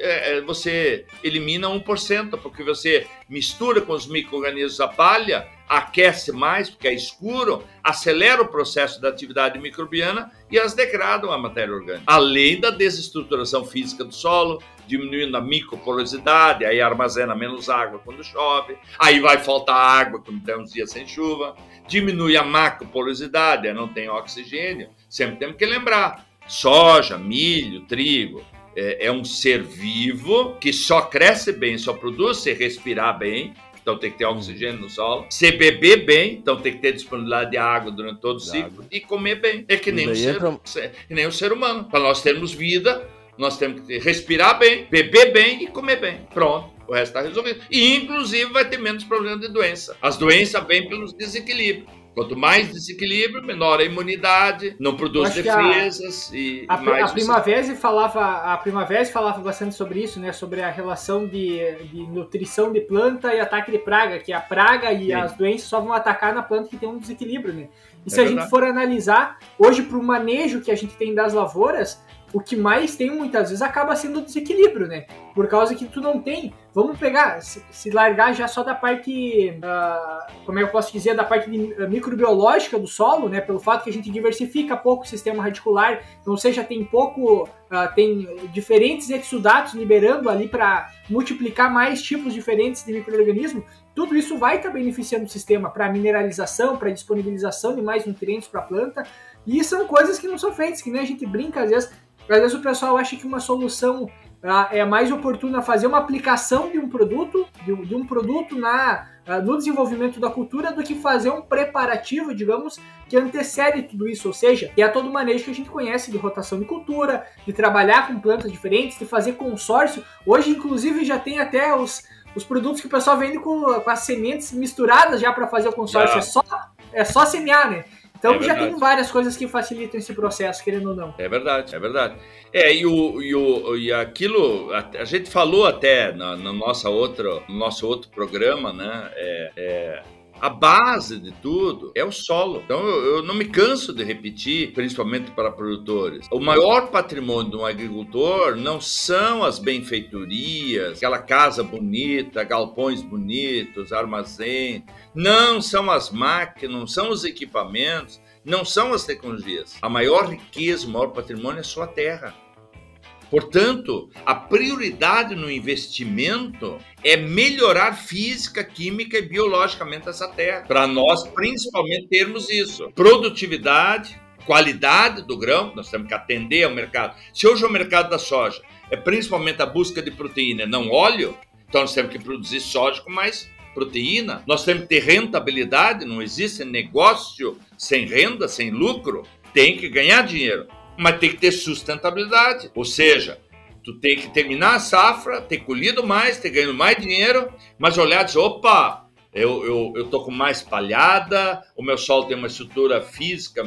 é, é, você elimina 1%, porque você mistura com os micro-organismos a palha, aquece mais, porque é escuro, acelera o processo da atividade microbiana e as degradam a matéria orgânica. Além da desestruturação física do solo, diminuindo a microporosidade, aí armazena menos água quando chove, aí vai faltar água quando tem uns dias sem chuva, diminui a macroporosidade, aí não tem oxigênio. Sempre temos que lembrar: soja, milho, trigo, é, é um ser vivo que só cresce bem, só produz se respirar bem, então tem que ter oxigênio no solo. Se beber bem, então tem que ter disponibilidade de água durante todo o ciclo. E comer bem. É que nem, o ser, entra... que nem o ser humano. Para nós termos vida, nós temos que respirar bem, beber bem e comer bem. Pronto. O resto está resolvido. E, inclusive, vai ter menos problema de doença. As doenças vêm pelos desequilíbrios. Quanto mais desequilíbrio, menor a imunidade, não produz defesas a, e a, mais. A Primavera falava, a Primavera falava bastante sobre isso, né? Sobre a relação de, de nutrição de planta e ataque de praga, que a praga e Sim. as doenças só vão atacar na planta que tem um desequilíbrio, né? E é se verdade. a gente for analisar, hoje para o manejo que a gente tem das lavouras, o que mais tem muitas vezes acaba sendo o desequilíbrio, né? Por causa que tu não tem. Vamos pegar, se, largar já só da parte, uh, como é que eu posso dizer, da parte de, uh, microbiológica do solo, né? Pelo fato que a gente diversifica pouco o sistema radicular, então, seja, tem pouco, uh, tem diferentes exudatos liberando ali para multiplicar mais tipos diferentes de microorganismo. Tudo isso vai estar tá beneficiando o sistema para mineralização, para disponibilização de mais nutrientes para a planta. E são coisas que não são feitas, que nem a gente brinca às vezes às vezes o pessoal acha que uma solução ah, é mais oportuna fazer uma aplicação de um produto, de, de um produto na, ah, no desenvolvimento da cultura, do que fazer um preparativo, digamos, que antecede tudo isso. Ou seja, que é todo o manejo que a gente conhece de rotação de cultura, de trabalhar com plantas diferentes, de fazer consórcio. Hoje, inclusive, já tem até os, os produtos que o pessoal vende com, com as sementes misturadas já para fazer o consórcio. É só, é só semear, né? Então é já tem várias coisas que facilitam esse processo, querendo ou não. É verdade, é verdade. É, e, o, e, o, e aquilo, a, a gente falou até no, no, nossa outra, no nosso outro programa, né? É, é, a base de tudo é o solo. Então eu, eu, não me canso de repetir, principalmente para produtores. O maior patrimônio de um agricultor não são as benfeitorias, aquela casa bonita, galpões bonitos, armazém. Não são as máquinas, não são os equipamentos, não são as tecnologias. A maior riqueza, o maior patrimônio é a sua terra. Portanto, a prioridade no investimento é melhorar física, química e biologicamente essa terra. Para nós, principalmente, termos isso. Produtividade, qualidade do grão, nós temos que atender ao mercado. Se hoje o mercado da soja é principalmente a busca de proteína, não óleo, então nós temos que produzir soja com mais proteína. Nós temos que ter rentabilidade, não existe negócio sem renda, sem lucro. Tem que ganhar dinheiro mas tem que ter sustentabilidade. Ou seja, tu tem que terminar a safra, ter colhido mais, ter ganhado mais dinheiro, mas olhar e dizer, opa, eu, eu, eu tô com mais palhada, o meu solo tem uma estrutura física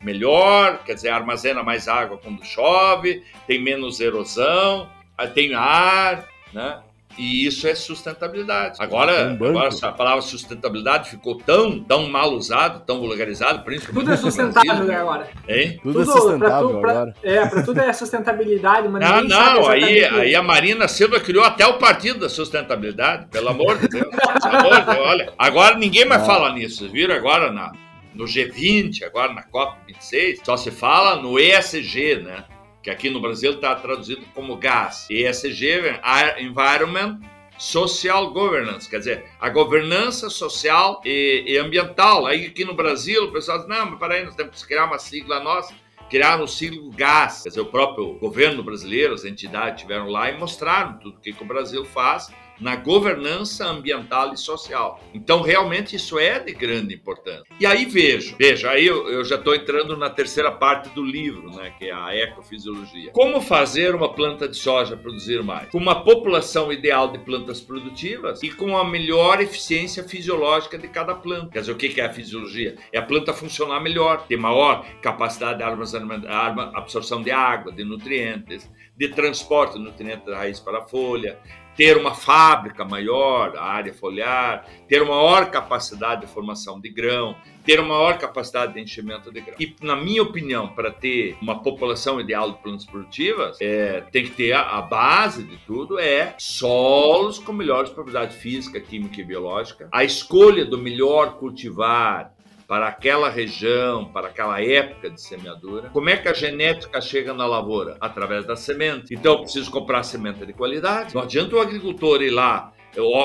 melhor, quer dizer, armazena mais água quando chove, tem menos erosão, tem ar, né? E isso é sustentabilidade. Agora, um agora essa palavra sustentabilidade ficou tão, tão mal usada, tão vulgarizada, principalmente. Tudo é sustentável né, agora. Hein? Tudo, tudo é sustentável tu, pra, agora. É, para tudo é sustentabilidade, mas Não, não, aí, aí a Marina Silva criou até o partido da sustentabilidade, pelo amor de Deus. pelo amor de Deus, olha. Agora ninguém mais ah. fala nisso, viram agora? Não. no G20, agora na COP26, só se fala no ESG, né? Que aqui no Brasil está traduzido como gás. ESG, Environment Social Governance, quer dizer, a governança social e, e, ambiental. Aí aqui no Brasil, o pessoal diz, não, mas peraí, nós temos que criar uma sigla nossa. Criaram o siglo GAS, quer dizer, o próprio governo brasileiro, as entidades estiveram lá e mostraram tudo o que, que o Brasil faz na governança ambiental e social. Então, realmente, isso é de grande importância. E aí vejo, veja, aí eu, eu já estou entrando na terceira parte do livro, né, que é a ecofisiologia. Como fazer uma planta de soja produzir mais? Com uma população ideal de plantas produtivas e com a melhor eficiência fisiológica de cada planta. Quer dizer, o que é a fisiologia? É a planta funcionar melhor, ter maior capacidade de absorção de água, de nutrientes, de transporte de nutrientes da raiz para a folha, ter uma fábrica maior, a área foliar, ter uma maior capacidade de formação de grão, ter uma maior capacidade de enchimento de grão. E, na minha opinião, para ter uma população ideal de plantas produtivas, é, tem que ter a, a, base de tudo é solos com melhores propriedades física, química e biológica, a escolha do melhor cultivar, para aquela região, para aquela época de semeadura. Como é que a genética chega na lavoura? Através da semente. Então eu preciso comprar semente de qualidade. Não adianta o agricultor ir lá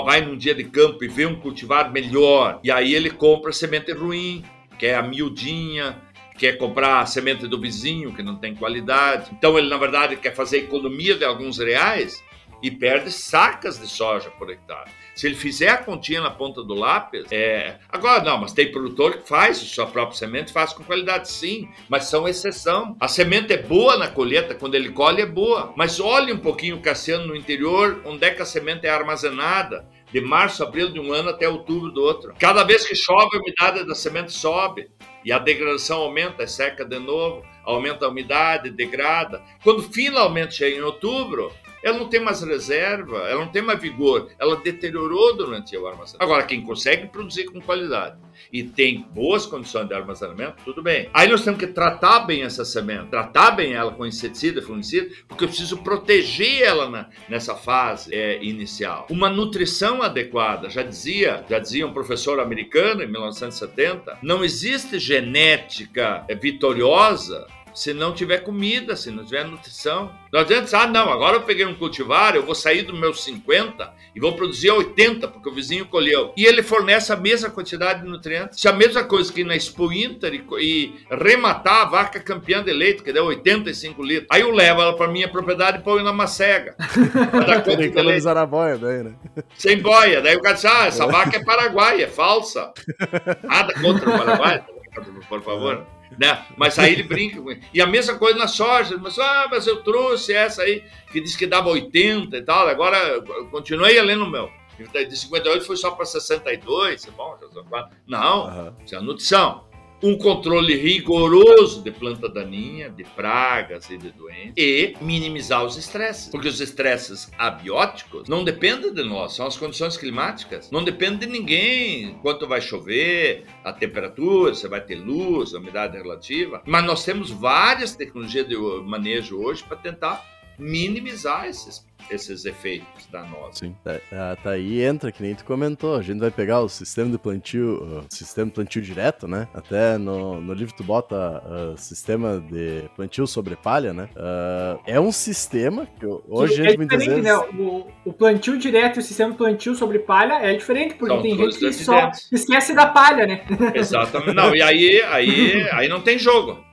vai num dia de campo e vê um cultivar melhor, e aí ele compra semente ruim, que é a miudinha, quer comprar a semente do vizinho, que não tem qualidade. Então ele, na verdade, quer fazer economia de alguns reais e perde sacas de soja por hectare. Se ele fizer a continha na ponta do lápis, é. Agora, não, mas tem produtor que faz sua própria semente, faz com qualidade, sim, mas são exceção. A semente é boa na colheita, quando ele colhe é boa. Mas olhe um pouquinho, Cassiano, no interior, onde é que a semente é armazenada de março, abril de um ano até outubro do outro. Cada vez que chove, a umidade da semente sobe e a degradação aumenta, é seca de novo, aumenta a umidade, degrada. Quando finalmente chega em outubro, ela não tem mais reserva, ela não tem mais vigor, ela deteriorou durante o armazenamento. Agora, quem consegue produzir com qualidade e tem boas condições de armazenamento, tudo bem. Aí nós temos que tratar bem essa semente, tratar bem ela com inseticida, fungicida, porque eu preciso proteger ela na, nessa fase é, inicial. Uma nutrição adequada, já dizia, já dizia um professor americano em 1970, não existe genética vitoriosa se não tiver comida, se não tiver nutrição. Não adianta, ah, não, agora eu peguei um cultivar, eu vou sair dos meus 50 e vou produzir 80, porque o vizinho colheu. E ele fornece a mesma quantidade de nutrientes. Se a mesma coisa que na Expo Inter e, e rematar a vaca campeã de leite, que deu 85 litros. Aí eu levo ela para minha propriedade e ponho na macega. Tem que a boia daí, né? Sem boia. Daí o cara diz, ah, essa vaca é paraguaia, é falsa. Nada contra o Paraguai, por favor né? Mas aí ele brinca com ele. E a mesma coisa na soja, mas, ah, mas eu trouxe essa aí, que disse que dava 80 e tal, agora continuei lendo o meu. De 58 foi só para 62, bom, não, isso é nutrição um controle rigoroso de planta daninha, de pragas e de doenças e minimizar os estresses. Porque os estresses abióticos não dependem de nós, são as condições climáticas. Não depende de ninguém quanto vai chover, a temperatura, você vai ter luz, a umidade relativa. Mas nós temos várias tecnologias de manejo hoje para tentar minimizar esses esses efeitos danosos. Sim, tá, tá, tá, aí entra, que nem tu comentou, a gente vai pegar o sistema de plantio, uh, sistema de plantio direto, né? Até no, no livro tu bota uh, sistema de plantio sobre palha, né? Uh, é um sistema que hoje é a gente muitas vezes... Né? O, o, plantio direto e o sistema de plantio sobre palha é diferente, porque São tem gente que só esquece da palha, né? Exatamente. Não, e aí, aí, aí não tem jogo.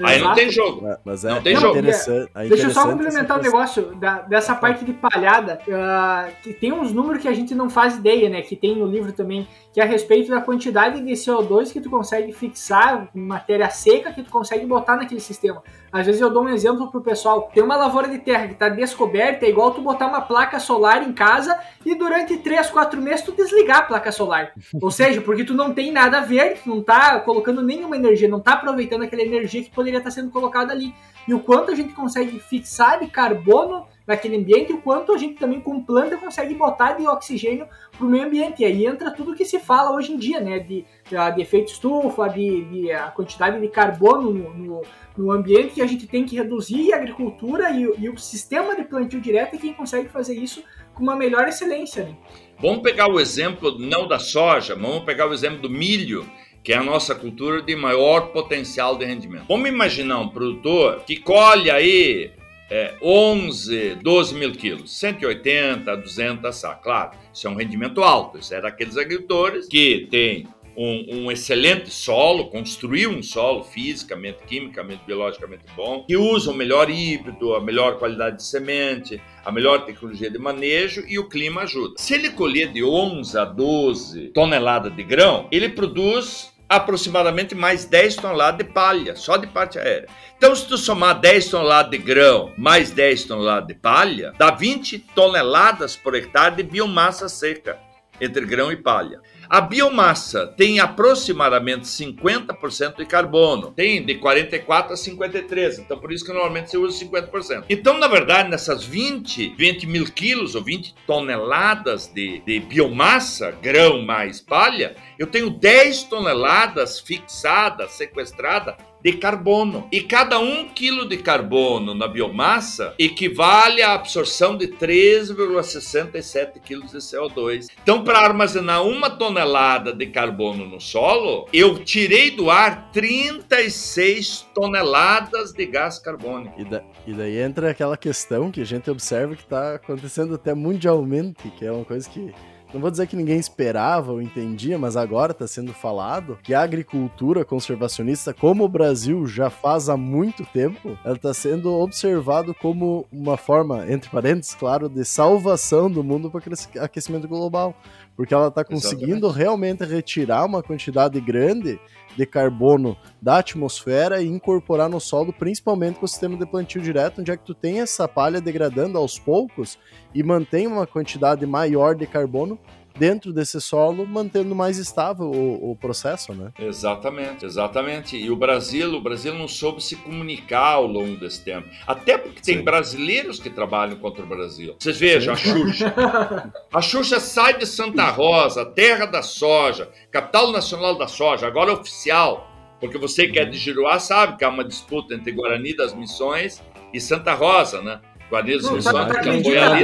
Aí não tem jogo. Mas é, não tem jogo. Interessante, é Deixa eu só complementar o um negócio da, dessa parte de palhada. Uh, tem uns números que a gente não faz ideia, né? Que tem no livro também, que é a respeito da quantidade de CO2 que tu consegue fixar em matéria seca que tu consegue botar naquele sistema. Às vezes eu dou um exemplo pro pessoal. Tem uma lavoura de terra que está descoberta, é igual tu botar uma placa solar em casa e durante 3, 4 meses tu desligar a placa solar. Ou seja, porque tu não tem nada verde, tu não tá colocando nenhuma energia, não tá aproveitando aquela energia que poderia estar tá sendo colocada ali. E o quanto a gente consegue fixar de carbono naquele ambiente o quanto a gente também com planta consegue botar de oxigênio para o meio ambiente. E aí entra tudo que se fala hoje em dia, né? De, de efeito estufa, de, de a quantidade de carbono no, no, no, ambiente que a gente tem que reduzir e a agricultura e, e, o sistema de plantio direto é quem consegue fazer isso com uma melhor excelência. Né? Vamos pegar o exemplo não da soja, vamos pegar o exemplo do milho que é a nossa cultura de maior potencial de rendimento. Vamos imaginar um produtor que colhe aí é, 11, 12 mil quilos, 180, 200 sacos. Claro, isso é um rendimento alto. Isso é daqueles agricultores que têm um, um, excelente solo, construiu um solo fisicamente, quimicamente, biologicamente bom, que usa o melhor híbrido, a melhor qualidade de semente, a melhor tecnologia de manejo e o clima ajuda. Se ele colher de 11 a 12 toneladas de grão, ele produz aproximadamente mais 10 toneladas de palha, só de parte aérea. Então, se tu somar 10 toneladas de grão mais 10 toneladas de palha, dá 20 toneladas por hectare de biomassa seca entre grão e palha. A biomassa tem aproximadamente 50% de carbono, tem de 44 a 53, então por isso que normalmente você usa 50%. Então, na verdade, nessas 20, 20 mil quilos ou 20 toneladas de, de biomassa, grão mais palha, eu tenho 10 toneladas fixadas, sequestradas de carbono. E cada um quilo de carbono na biomassa equivale à absorção de 3,67 quilos de CO2. Então, para armazenar uma tonelada de carbono no solo, eu tirei do ar 36 toneladas de gás carbônico. E, da, e daí entra aquela questão que a gente observa que está acontecendo até mundialmente, que é uma coisa que não vou dizer que ninguém esperava ou entendia, mas agora está sendo falado que a agricultura conservacionista, como o Brasil já faz há muito tempo, ela está sendo observado como uma forma, entre parênteses, claro, de salvação do mundo para o aquecimento global. Porque ela está conseguindo Exatamente. realmente retirar uma quantidade grande de carbono da atmosfera e incorporar no solo, principalmente com o sistema de plantio direto, onde é que tu tem essa palha degradando aos poucos e mantém uma quantidade maior de carbono dentro desse solo, mantendo mais estável o, o, processo, né? Exatamente, exatamente. E o Brasil, o Brasil não soube se comunicar ao longo desse tempo. Até porque tem Sim. brasileiros que trabalham contra o Brasil. Vocês vejam, Sim. a Xuxa. a Xuxa sai de Santa Rosa, terra da soja, capital nacional da soja, agora oficial. Porque você que é de Giruá sabe que há uma disputa entre Guarani das Missões e Santa Rosa, né? Guarani das Missões, tu, acredita,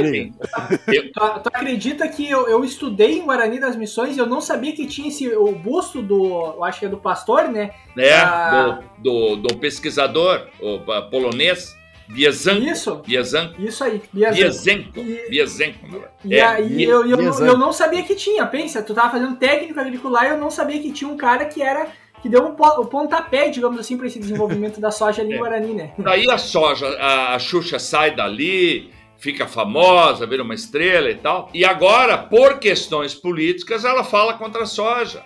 tu, tu, acredita que eu, eu estudei em Guarani das Missões e eu não sabia que tinha esse, o busto do, eu acho que é do pastor, né? É, ah, do, do, do, pesquisador o, polonês. Biazanko. Isso. Biazanko. Isso aí. Biazanko. Biazanko. E, e é. aí eu, eu, eu, não sabia que tinha. Pensa, tu tava fazendo técnico agricular e eu não sabia que tinha um cara que era que deu um, o pontapé, digamos assim, para esse desenvolvimento da soja ali é. em Guarani, né? Daí a soja, a, a Xuxa sai dali, fica famosa, vira uma estrela e tal. E agora, por questões políticas, ela fala contra a soja.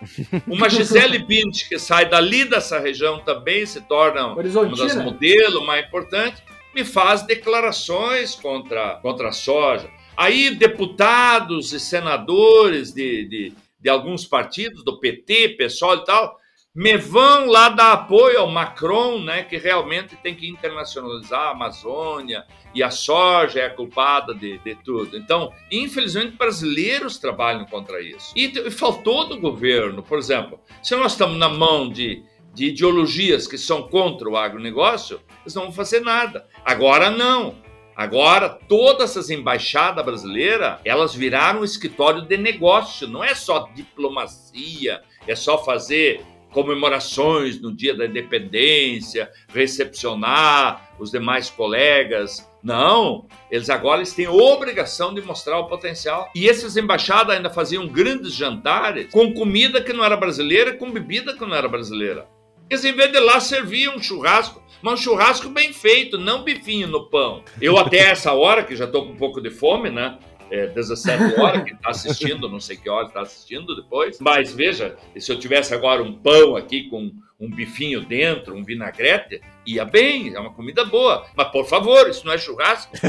Uma Gisele Bint, que sai dali dessa região também, se torna uma das modelos mais importantes, me faz declarações contra, contra a soja. Aí, deputados e senadores de, de, de alguns partidos, do PT, PSOL e tal, me vão lá dar apoio ao Macron, né, que realmente tem que internacionalizar a Amazônia e a soja é a culpada de, de tudo. Então, infelizmente, brasileiros trabalham contra isso. E, e faltou do governo, por exemplo, se nós estamos na mão de, de ideologias que são contra o agronegócio, eles não vão fazer nada. Agora não. Agora, todas essas embaixadas brasileiras, elas viraram um escritório de negócio, não é só diplomacia, é só fazer comemorações no dia da independência, recepcionar os demais colegas. Não, eles agora eles têm obrigação de mostrar o potencial. E essas embaixadas ainda faziam grandes jantares com comida que não era brasileira, com bebida que não era brasileira. Eles, em vez de lá, serviam um churrasco, mas um churrasco bem feito, não bifinho no pão. Eu, até essa hora, que já estou com um pouco de fome, né? É, 17 horas, que está assistindo, não sei que hora está assistindo depois. Mas veja, se eu tivesse agora um pão aqui com um bifinho dentro, um vinagrete, ia bem, é uma comida boa. Mas, por favor, isso não é churrasco.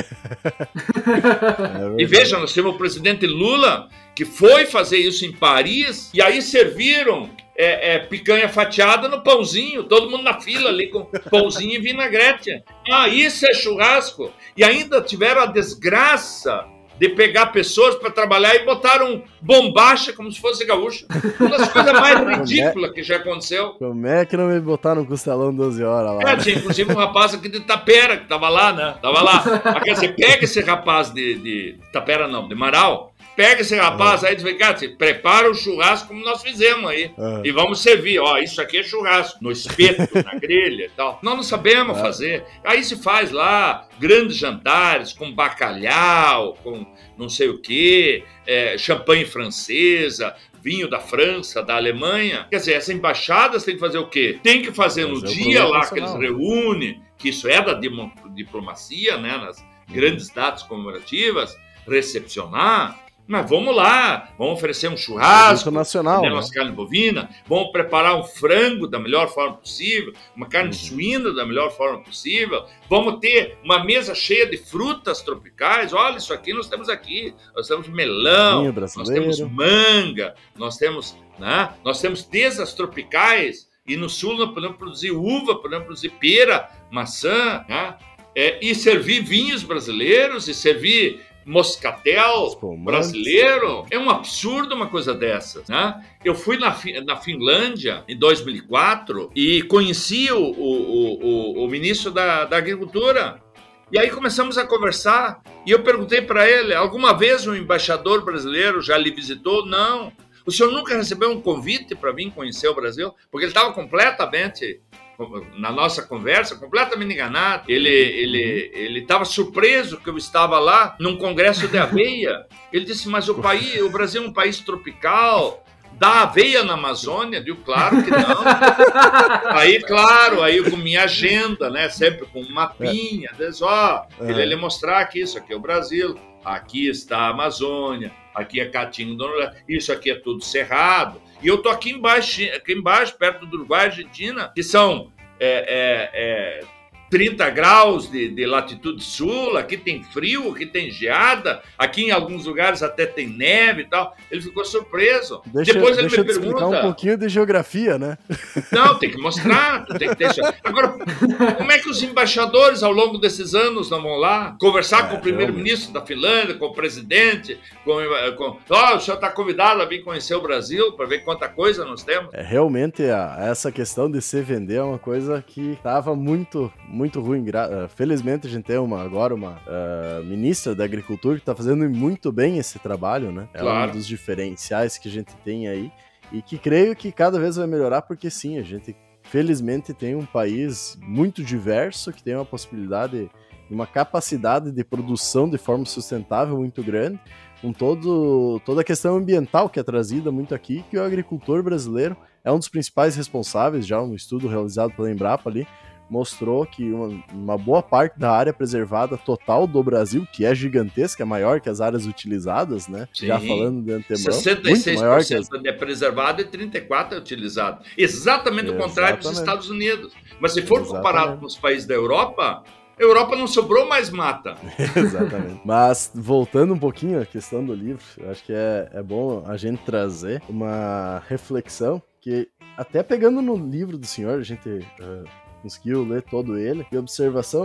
É e veja, nós temos o presidente Lula, que foi fazer isso em Paris, e aí serviram é, é, picanha fatiada no pãozinho, todo mundo na fila ali com pãozinho e vinagrete. Ah, isso é churrasco. E ainda tiveram a desgraça de pegar pessoas para trabalhar e botaram bombacha como se fosse gaúcho. Uma das coisas mais é ridículas que já aconteceu. Como é que não me botaram no costelão 12 horas lá? É, tinha inclusive um rapaz aqui de Tapera que tava lá, né? Tava lá. Quer dizer, pega esse rapaz de, de Tapera não, de Marau, Pega esse rapaz uhum. aí e diz, cara, prepara o churrasco como nós fizemos aí. Uhum. E vamos servir. Ó, isso aqui é churrasco. No espeto, na grelha e tal. Nós não sabemos uhum. fazer. Aí se faz lá grandes jantares com bacalhau, com não sei o quê, é, champanhe francesa, vinho da França, da Alemanha. Quer dizer, essas embaixadas têm que fazer o quê? Tem que fazer no dia lá que eles reúnem, que isso é da diplomacia, né, nas grandes datas comemorativas, recepcionar mas vamos lá, vamos oferecer um churrasco, nacional, né? nossa carne bovina, vamos preparar um frango da melhor forma possível, uma carne uhum. suína da melhor forma possível, vamos ter uma mesa cheia de frutas tropicais. Olha, isso aqui nós temos aqui, nós temos melão, nós temos manga, nós temos, né? Nós temos desas tropicais e no sul nós podemos produzir uva, podemos produzir pera, maçã, né? É, e servir vinhos brasileiros e servir moscatel brasileiro. É um absurdo uma coisa dessa, né? Eu fui na, na Finlândia em 2004 e conheci o, o, o, o ministro da, da Agricultura. E aí começamos a conversar e eu perguntei para ele: alguma vez um embaixador brasileiro já lhe visitou? Não. O senhor nunca recebeu um convite para vir conhecer o Brasil? Porque ele estava completamente na nossa conversa, completamente enganado. Ele ele ele estava surpreso que eu estava lá num congresso de aveia. Ele disse: "Mas o país, o Brasil é um país tropical, dá aveia na Amazônia? Digo, claro que não. aí, claro, aí com minha agenda, né? Sempre com um mapinha. Diz, ó, oh, ele ia mostrar que isso aqui é o Brasil, aqui está a Amazônia, aqui é Catinho do isso aqui é tudo cerrado. E eu tô aqui embaixo, aqui embaixo, perto do Uruguai, Argentina, que são é, é, é 30 graus de, de, latitude sul, aqui tem frio, aqui tem geada, aqui em alguns lugares até tem neve e tal. Ele ficou surpreso. Deixa, Depois ele me pergunta. um pouquinho de geografia, né? Não, tem que mostrar, tem que deixar. Agora, como é que os embaixadores ao longo desses anos não vão lá conversar é, com o primeiro-ministro da Finlândia, com o presidente, com. com oh, o senhor está convidado a vir conhecer o Brasil para ver quanta coisa nós temos? É, realmente, essa questão de se vender é uma coisa que estava muito, muito ruim. Uh, felizmente a gente tem uma, agora uma uh, ministra da Agricultura que está fazendo muito bem esse trabalho, né? Claro. É um dos diferenciais que a gente tem aí e que creio que cada vez vai melhorar porque sim, a gente felizmente tem um país muito diverso que tem uma possibilidade uma capacidade de produção de forma sustentável muito grande, com todo, toda a questão ambiental que é trazida muito aqui, que o agricultor brasileiro é um dos principais responsáveis, já um estudo realizado pela Embrapa ali, mostrou que uma, uma, boa parte da área preservada total do Brasil, que é gigantesca, é maior que as áreas utilizadas, né? Sim. Já falando de antemão. 66% maior que as... é preservado e 34% é utilizado. Exatamente o contrário dos Estados Unidos. Mas se for Exatamente. comparado com os países da Europa, a Europa não sobrou mais mata. Exatamente. Mas voltando um pouquinho à questão do livro, acho que é, é bom a gente trazer uma reflexão que até pegando no livro do senhor, a gente uh, conseguiu ler todo ele. E observação,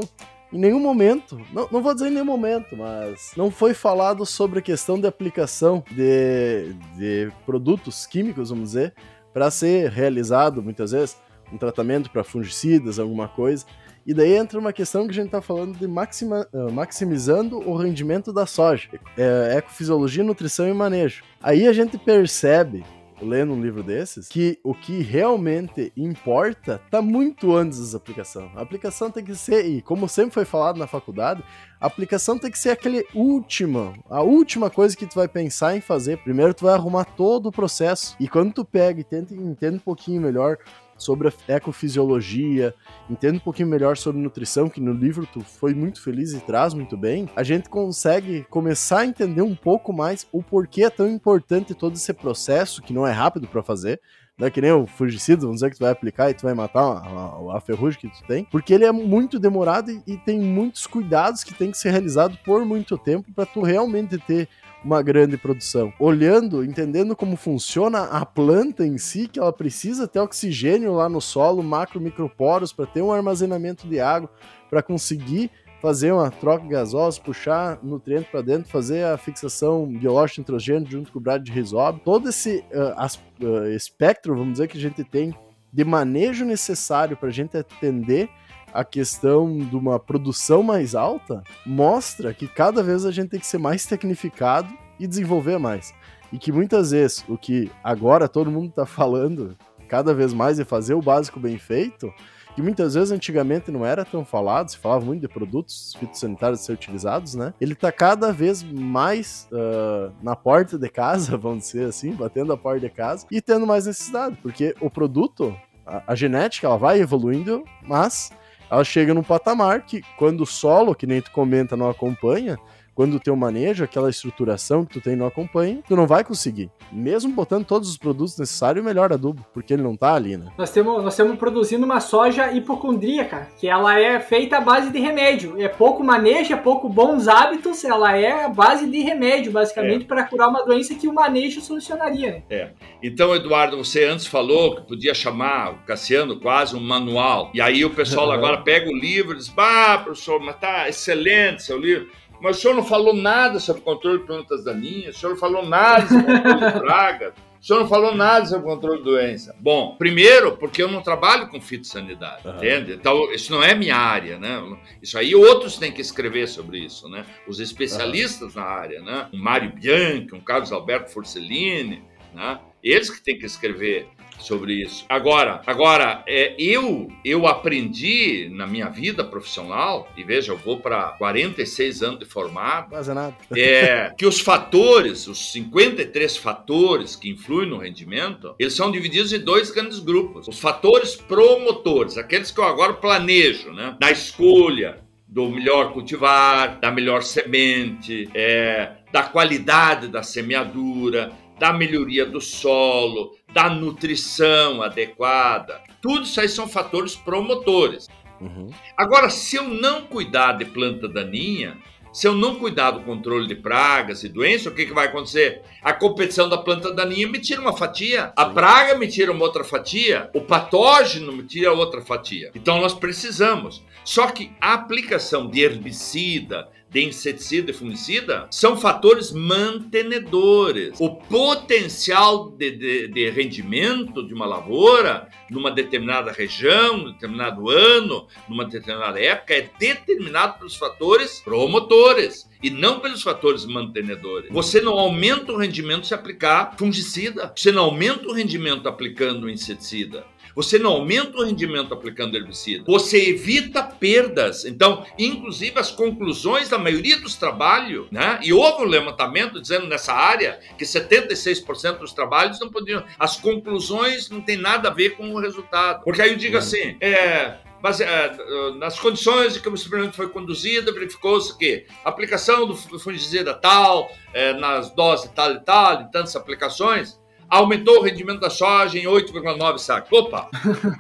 em nenhum momento, não, não vou dizer em nenhum momento, mas não foi falado sobre a questão de aplicação de, de produtos químicos, vamos dizer, para ser realizado muitas vezes um tratamento para fungicidas, alguma coisa. E daí entra uma questão que a gente está falando de maxima, uh, maximizando o rendimento da soja, é, ecofisiologia, nutrição e manejo. Aí a gente percebe lendo um livro desses, que o que realmente importa tá muito antes da aplicação. A aplicação tem que ser, e como sempre foi falado na faculdade, a aplicação tem que ser aquele última, a última coisa que tu vai pensar em fazer. Primeiro tu vai arrumar todo o processo. E quando tu pega e tenta entender um pouquinho melhor sobre a ecofisiologia, entende um pouquinho melhor sobre nutrição, que no livro tu foi muito feliz e traz muito bem, a gente consegue começar a entender um pouco mais o porquê é tão importante todo esse processo, que não é rápido para fazer, não é que nem o fungicida, vamos dizer que tu vai aplicar e tu vai matar a, a, a ferrugem que tu tem, porque ele é muito demorado e, e, tem muitos cuidados que tem que ser realizado por muito tempo para tu realmente ter uma grande produção. Olhando, entendendo como funciona a planta em si, que ela precisa ter oxigênio lá no solo, macro microporos para ter um armazenamento de água, para conseguir fazer uma troca gasosa, puxar nutriente para dentro, fazer a fixação biológica de nitrogênio junto com o brado de rizobe. Todo esse uh, as, uh, espectro, vamos dizer, que a gente tem de manejo necessário para a gente atender a questão de uma produção mais alta mostra que cada vez a gente tem que ser mais tecnificado e desenvolver mais. E que muitas vezes o que agora todo mundo está falando cada vez mais é fazer o básico bem feito, que muitas vezes antigamente não era tão falado, se falava muito de produtos fitossanitários ser utilizados, né? Ele tá cada vez mais uh, na porta de casa, vamos dizer assim, batendo a porta de casa e tendo mais necessidade, porque o produto, a, a genética, ela vai evoluindo, mas ela chega num patamar que quando solo, que nem tu comenta, não acompanha, quando o teu manejo, aquela estruturação que tu tem não acompanha, tu não vai conseguir. Mesmo botando todos os produtos necessários, o melhor adubo, porque ele não tá ali, né? Nós temos, nós temos produzindo uma soja hipocondríaca, que ela é feita à base de remédio. É pouco manejo, é pouco bons hábitos, ela é a base de remédio, basicamente, é. para curar uma doença que o manejo solucionaria, né? É. Então, Eduardo, você antes falou que podia chamar o Cassiano quase um manual. E aí o pessoal agora pega o livro e diz: Ah, professor, mas tá excelente seu livro. Mas o senhor não falou nada sobre controle de plantas daninhas, o senhor não falou nada sobre controle de pragas, o senhor não falou nada sobre controle de doença. Bom, primeiro, porque eu não trabalho com fitossanidade, uhum. entende? Então, isso não é minha área, né? Isso aí outros têm que escrever sobre isso, né? Os especialistas uhum. na área, né? Um Mário Bianchi, um Carlos Alberto Forcellini, né? Eles que têm que escrever sobre isso. Agora, agora é, eu eu aprendi na minha vida profissional e veja, eu vou para 46 anos de formado. Quase nada. É que os fatores, os 53 fatores que influem no rendimento, eles são divididos em dois grandes grupos. Os fatores promotores, aqueles que eu agora planejo, né? Da escolha do melhor cultivar, da melhor semente, é, da qualidade da semeadura, da melhoria do solo, da nutrição adequada. Tudo isso aí são fatores promotores. Uhum. Agora, se eu não cuidar de planta daninha, se eu não cuidar do controle de pragas e doenças, o que, que vai acontecer? A competição da planta daninha me tira uma fatia, a praga me tira uma outra fatia, o patógeno me tira outra fatia. Então nós precisamos. Só que a aplicação de herbicida, de inseticida e fungicida são fatores mantenedores. O potencial de, de, de, rendimento de uma lavoura numa determinada região, num determinado ano, numa determinada época é determinado pelos fatores promotores e não pelos fatores mantenedores. Você não aumenta o rendimento se aplicar fungicida. Você não aumenta o rendimento aplicando inseticida. Você não aumenta o rendimento aplicando herbicida. Você evita perdas. Então, inclusive as conclusões da maioria dos trabalhos, né? E houve um levantamento dizendo nessa área que 76% dos trabalhos não podiam. As conclusões não têm nada a ver com o resultado. Porque aí eu digo assim, é, mas, é, nas condições em que o experimento foi conduzido, verificou-se que a aplicação do fungicida tal, é, nas doses tal e tal, em tantas aplicações, aumentou o rendimento da soja em 8,9 sacos. Opa!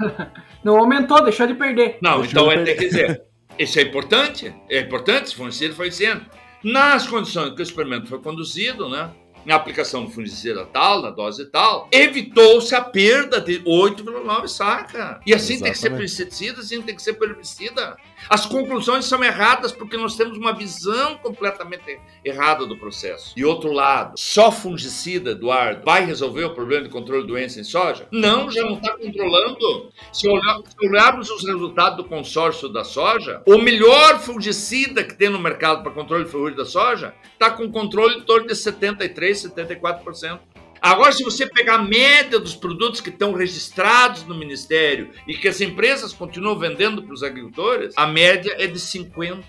Não aumentou, deixou de perder. Não, deixou então é, ter que dizer, isso é importante, é importante, esse fungicida foi sendo. Nas condições que o experimento foi conduzido, né? na aplicação do fungicida tal, na dose tal, evitou-se a perda de 8,9 saca. E assim Exatamente. tem que ser para inseticida, assim tem que ser herbicida. As conclusões são erradas porque nós temos uma visão completamente errada do processo. E outro lado, só fungicida, Eduardo, vai resolver o problema de controle de doença em soja? Não, já não está controlando. Se, olharmos os resultados do consórcio da soja, o melhor fungicida que tem no mercado para controle de ferrugem da soja está com controle em torno de 73, 74%. Agora, se você pegar a média dos produtos que estão registrados no Ministério e que as empresas continuam vendendo para os agricultores, a média é de 50%.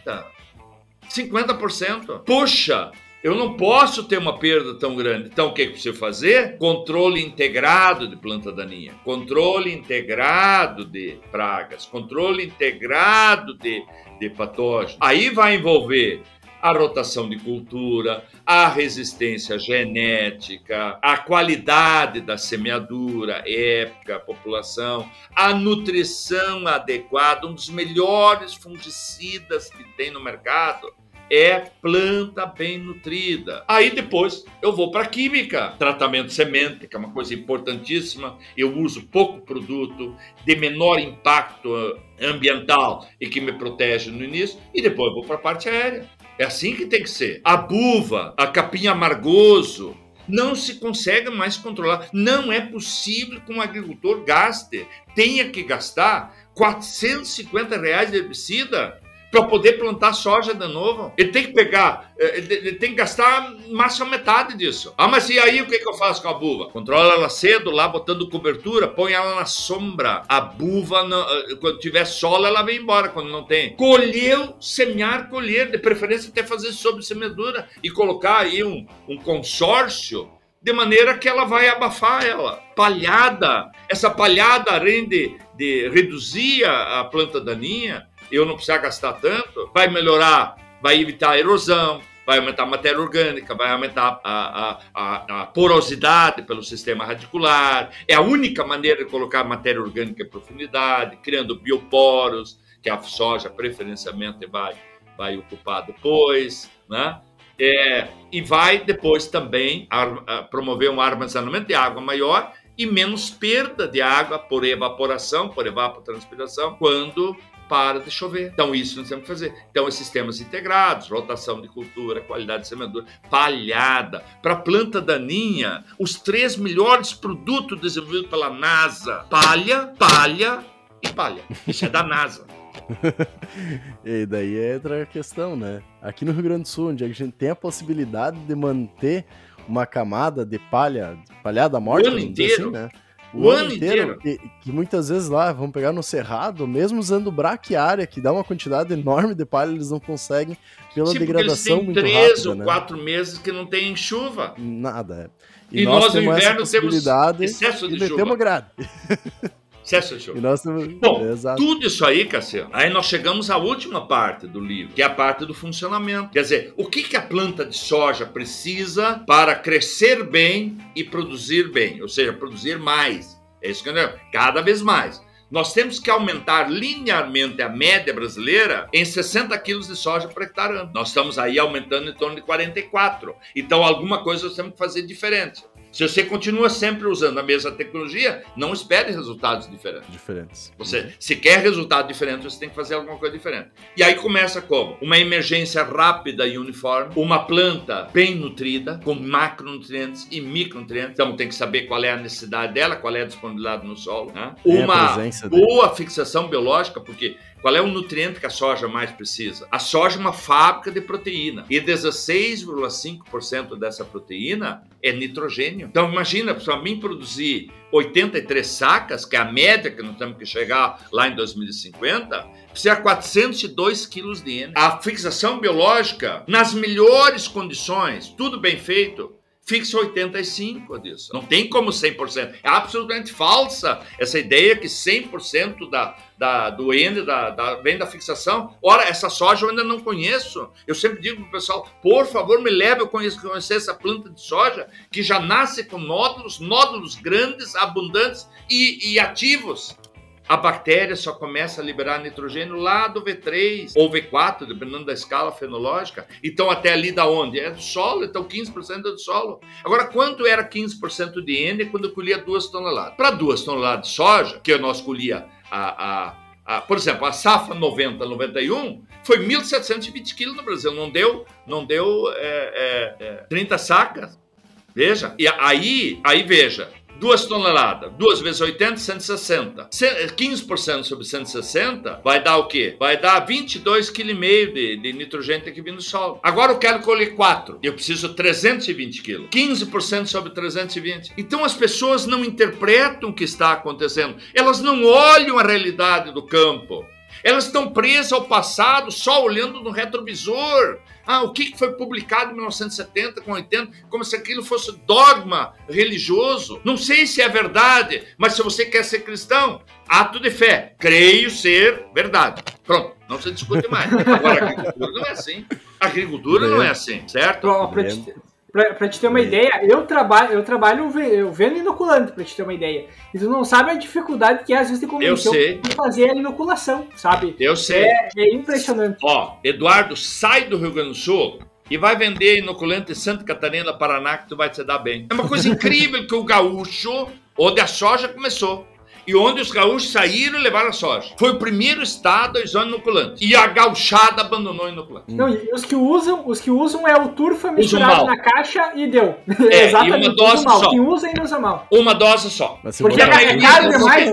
50%. Puxa, eu não posso ter uma perda tão grande. Então, o que, que preciso fazer? Controle integrado de planta daninha, controle integrado de pragas, controle integrado de, de patógenos. Aí vai envolver a rotação de cultura, a resistência genética, a qualidade da semeadura, época, população, a nutrição adequada, um dos melhores fungicidas que tem no mercado é planta bem nutrida. Aí depois eu vou para química, tratamento semente, que é uma coisa importantíssima. Eu uso pouco produto de menor impacto ambiental e que me protege no início, e depois eu vou para a parte aérea. É assim que tem que ser. A buva, a capim amargoso, não se consegue mais controlar. Não é possível que um agricultor gaste, tenha que gastar 450 reais de herbicida para poder plantar soja de novo. Ele tem que pegar, eh, ele tem que gastar mais a metade disso. Ah, mas e aí o que, que eu faço com a buva? Controla ela cedo, lá botando cobertura, põe ela na sombra. A buva, eh, quando tiver sol, ela vem embora. Quando não tem, colheu, semear, colher, de preferência até fazer sobre semeadura e colocar aí um, um consórcio de maneira que ela vai abafar ela. Palhada, essa palhada, além de, de reduzir a planta daninha, eu não precisar gastar tanto, vai melhorar, vai evitar a erosão, vai aumentar a matéria orgânica, vai aumentar a, a, a, a, porosidade pelo sistema radicular. É a única maneira de colocar matéria orgânica em profundidade, criando bioporos, que a soja preferencialmente vai, vai ocupar depois, né? É, e vai depois também promover um armazenamento de água maior e menos perda de água por evaporação, por evapotranspiração, quando para de chover. Então, isso nós temos que fazer. Então, os sistemas integrados, rotação de cultura, qualidade de semeadura, palhada. Para planta daninha, os três melhores produtos desenvolvidos pela NASA: palha, palha e palha. Isso é da NASA. e daí entra a questão, né? Aqui no Rio Grande do Sul, onde a gente tem a possibilidade de manter uma camada de palha, palhada morta, o ano inteiro. Assim, né? O, o ano, inteiro. Que, que, muitas vezes lá vão pegar no cerrado, mesmo usando braquiária, que dá uma quantidade enorme de palha, eles não conseguem pela Sim, degradação eles têm muito três rápida, ou né? quatro meses que não tem chuva. Nada, é. E, e nós, nós no inverno temos excesso de, de chuva. grade. Chuva. Nós... Bom, Exato. tudo isso aí, Cassiano, aí nós chegamos à última parte do livro, que é a parte do funcionamento. Quer dizer, o que, que a planta de soja precisa para crescer bem e produzir bem? Ou seja, produzir mais. É isso que eu Cada vez mais. Nós temos que aumentar linearmente a média brasileira em 60 quilos de soja por hectare ano. Nós estamos aí aumentando em torno de 44. Então, alguma coisa nós temos que fazer diferente. Se você continua sempre usando a mesma tecnologia, não espere resultados diferentes. Diferentes. Você, uhum. se quer resultado diferente, você tem que fazer alguma coisa diferente. E aí começa como? Uma emergência rápida e uniforme, uma planta bem nutrida, com macronutrientes e micronutrientes. Então tem que saber qual é a necessidade dela, qual é a disponibilidade no solo. Né? Uma boa dele. fixação biológica, porque qual é o nutriente que a soja mais precisa? A soja é uma fábrica de proteína e 16,5% dessa proteína é nitrogênio. Então imagina, para mim produzir 83 sacas, que é a média que nós temos que chegar lá em 2050, precisa 402 quilos de N. A fixação biológica, nas melhores condições, tudo bem feito, fixa 85 disso. Não tem como 100%. É absolutamente falsa essa ideia que 100% da, da, do N da, da, vem da fixação. Ora, essa soja eu ainda não conheço. Eu sempre digo para o pessoal, por favor, me leve a conhecer essa planta de soja que já nasce com nódulos, nódulos grandes, abundantes e, e ativos a bactéria só começa a liberar nitrogênio lá do V3 ou V4, dependendo da escala fenológica. Então, até ali da onde? É do solo, então 15% é do solo. Agora, quanto era 15% de N quando eu colhia duas toneladas? Para duas toneladas de soja, que nós colhia a, a, por exemplo, a safra 90, 91, foi 1.720 quilos no Brasil. Não deu, não deu é, é, é, 30 sacas. Veja. E aí, aí veja, 2 toneladas, 2 vezes 80, 160. 15% sobre 160 vai dar o quê? Vai dar 22,5 kg de, de nitrogênio que vir do solo. Agora eu quero colher 4. Eu preciso 320 kg. 15% sobre 320. Então as pessoas não interpretam o que está acontecendo. Elas não olham a realidade do campo. Elas estão presas ao passado, só olhando no retrovisor. Ah, o que foi publicado em 1970 com 80, como se aquilo fosse dogma religioso. Não sei se é verdade, mas se você quer ser cristão, ato de fé. Creio ser verdade. Pronto, não se discute mais. Agora, a agricultura não é assim. A agricultura não é assim, certo? Pra, te ter uma ideia, eu trabalho, eu trabalho eu vendo inoculante, pra te ter uma ideia. E tu não sabe a dificuldade que é, às vezes, de convencer de fazer a inoculação, sabe? Eu sei. É, é, impressionante. Ó, Eduardo, sai do Rio Grande do Sul e vai vender inoculante em Santa Catarina, Paraná, que tu vai te dar bem. É uma coisa incrível que o gaúcho, onde a soja começou, e onde os gaúchos saíram e levaram a soja. Foi o primeiro estado a usar inoculante. E a gauchada abandonou o inoculante. Não, e os que usam, os que usam é o turfa misturado na caixa e deu. É, Exatamente. E uma dose só. Quem usa e usa mal. Uma dose só. Porque é caro demais.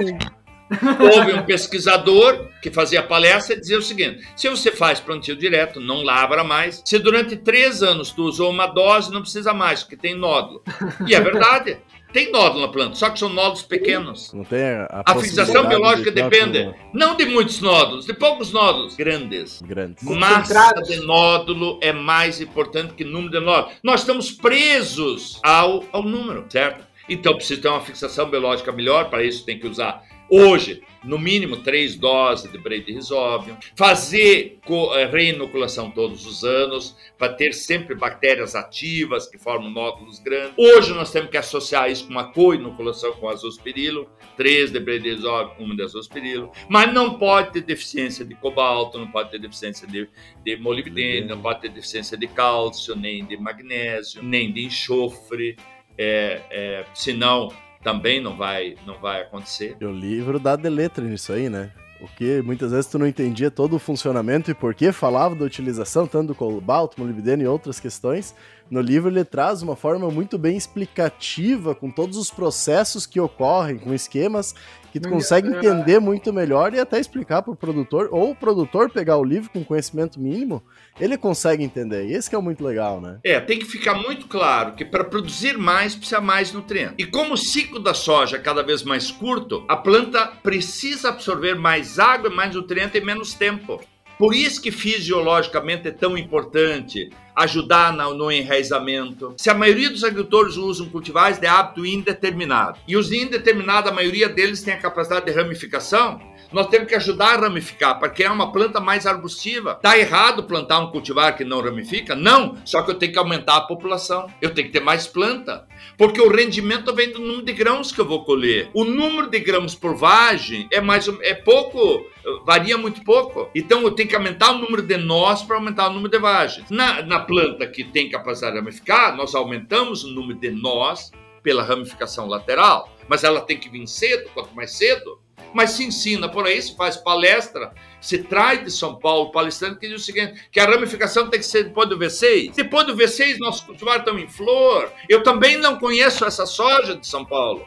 Houve um pesquisador que fazia palestra e dizia o seguinte: se você faz plantio direto, não lavra mais. Se durante três anos tu usou uma dose, não precisa mais, porque tem nódulo. E é verdade. Tem nódulo na planta, só que são nódulos pequenos. Não tem a, a fixação biológica de depende não de muitos nódulos, de poucos nódulos, grandes. Grandes. Massa de nódulo é mais importante que número de nódulos. Nós estamos presos ao, ao número, certo? Então precisa ter uma fixação biológica melhor, para isso tem que usar hoje, no mínimo três doses de Brady-Risóbio, fazer eh, reinoculação todos os anos, para ter sempre bactérias ativas que formam nódulos grandes. Hoje nós temos que associar isso com uma co-inoculação com azospirilo, três de Brady-Risóbio, uma de azospirilo, mas não pode ter deficiência de cobalto, não pode ter deficiência de, de molibdênio, não pode ter deficiência de cálcio, nem de magnésio, nem de enxofre, é, é, senão também não vai, não vai acontecer. O livro dá de letra nisso aí, né? O que muitas vezes tu não entendia todo o funcionamento e por que falava da utilização tanto do cobalto, molibdênio e outras questões. No livro ele traz uma forma muito bem explicativa com todos os processos que ocorrem, com esquemas que tu consegue entender muito melhor e até explicar para o produtor, ou o produtor pegar o livro com conhecimento mínimo, ele consegue entender. E esse que é muito legal, né? É, tem que ficar muito claro que para produzir mais precisa mais nutriente. E como o ciclo da soja é cada vez mais curto, a planta precisa absorver mais água, mais nutriente em menos tempo. Por isso que fisiologicamente é tão importante ajudar no enraizamento. Se a maioria dos agricultores usam cultivares de hábito indeterminado, e os indeterminados, a maioria deles tem a capacidade de ramificação, nós temos que ajudar a ramificar para criar uma planta mais arbustiva. Tá errado plantar um cultivar que não ramifica? Não, só que eu tenho que aumentar a população. Eu tenho que ter mais planta, porque o rendimento vem do número de grãos que eu vou colher. O número de grãos por vagem é mais é pouco, varia muito pouco. Então eu tenho que aumentar o número de nós para aumentar o número de vagens. Na, na planta que tem capacidade de ramificar, nós aumentamos o número de nós pela ramificação lateral, mas ela tem que vir cedo, quanto mais cedo, mas se ensina por aí, se faz palestra, se traz de São Paulo palestrante que diz o seguinte, que a ramificação tem que ser depois do V6. Depois do V6, nossos cultivares estão em flor. Eu também não conheço essa soja de São Paulo.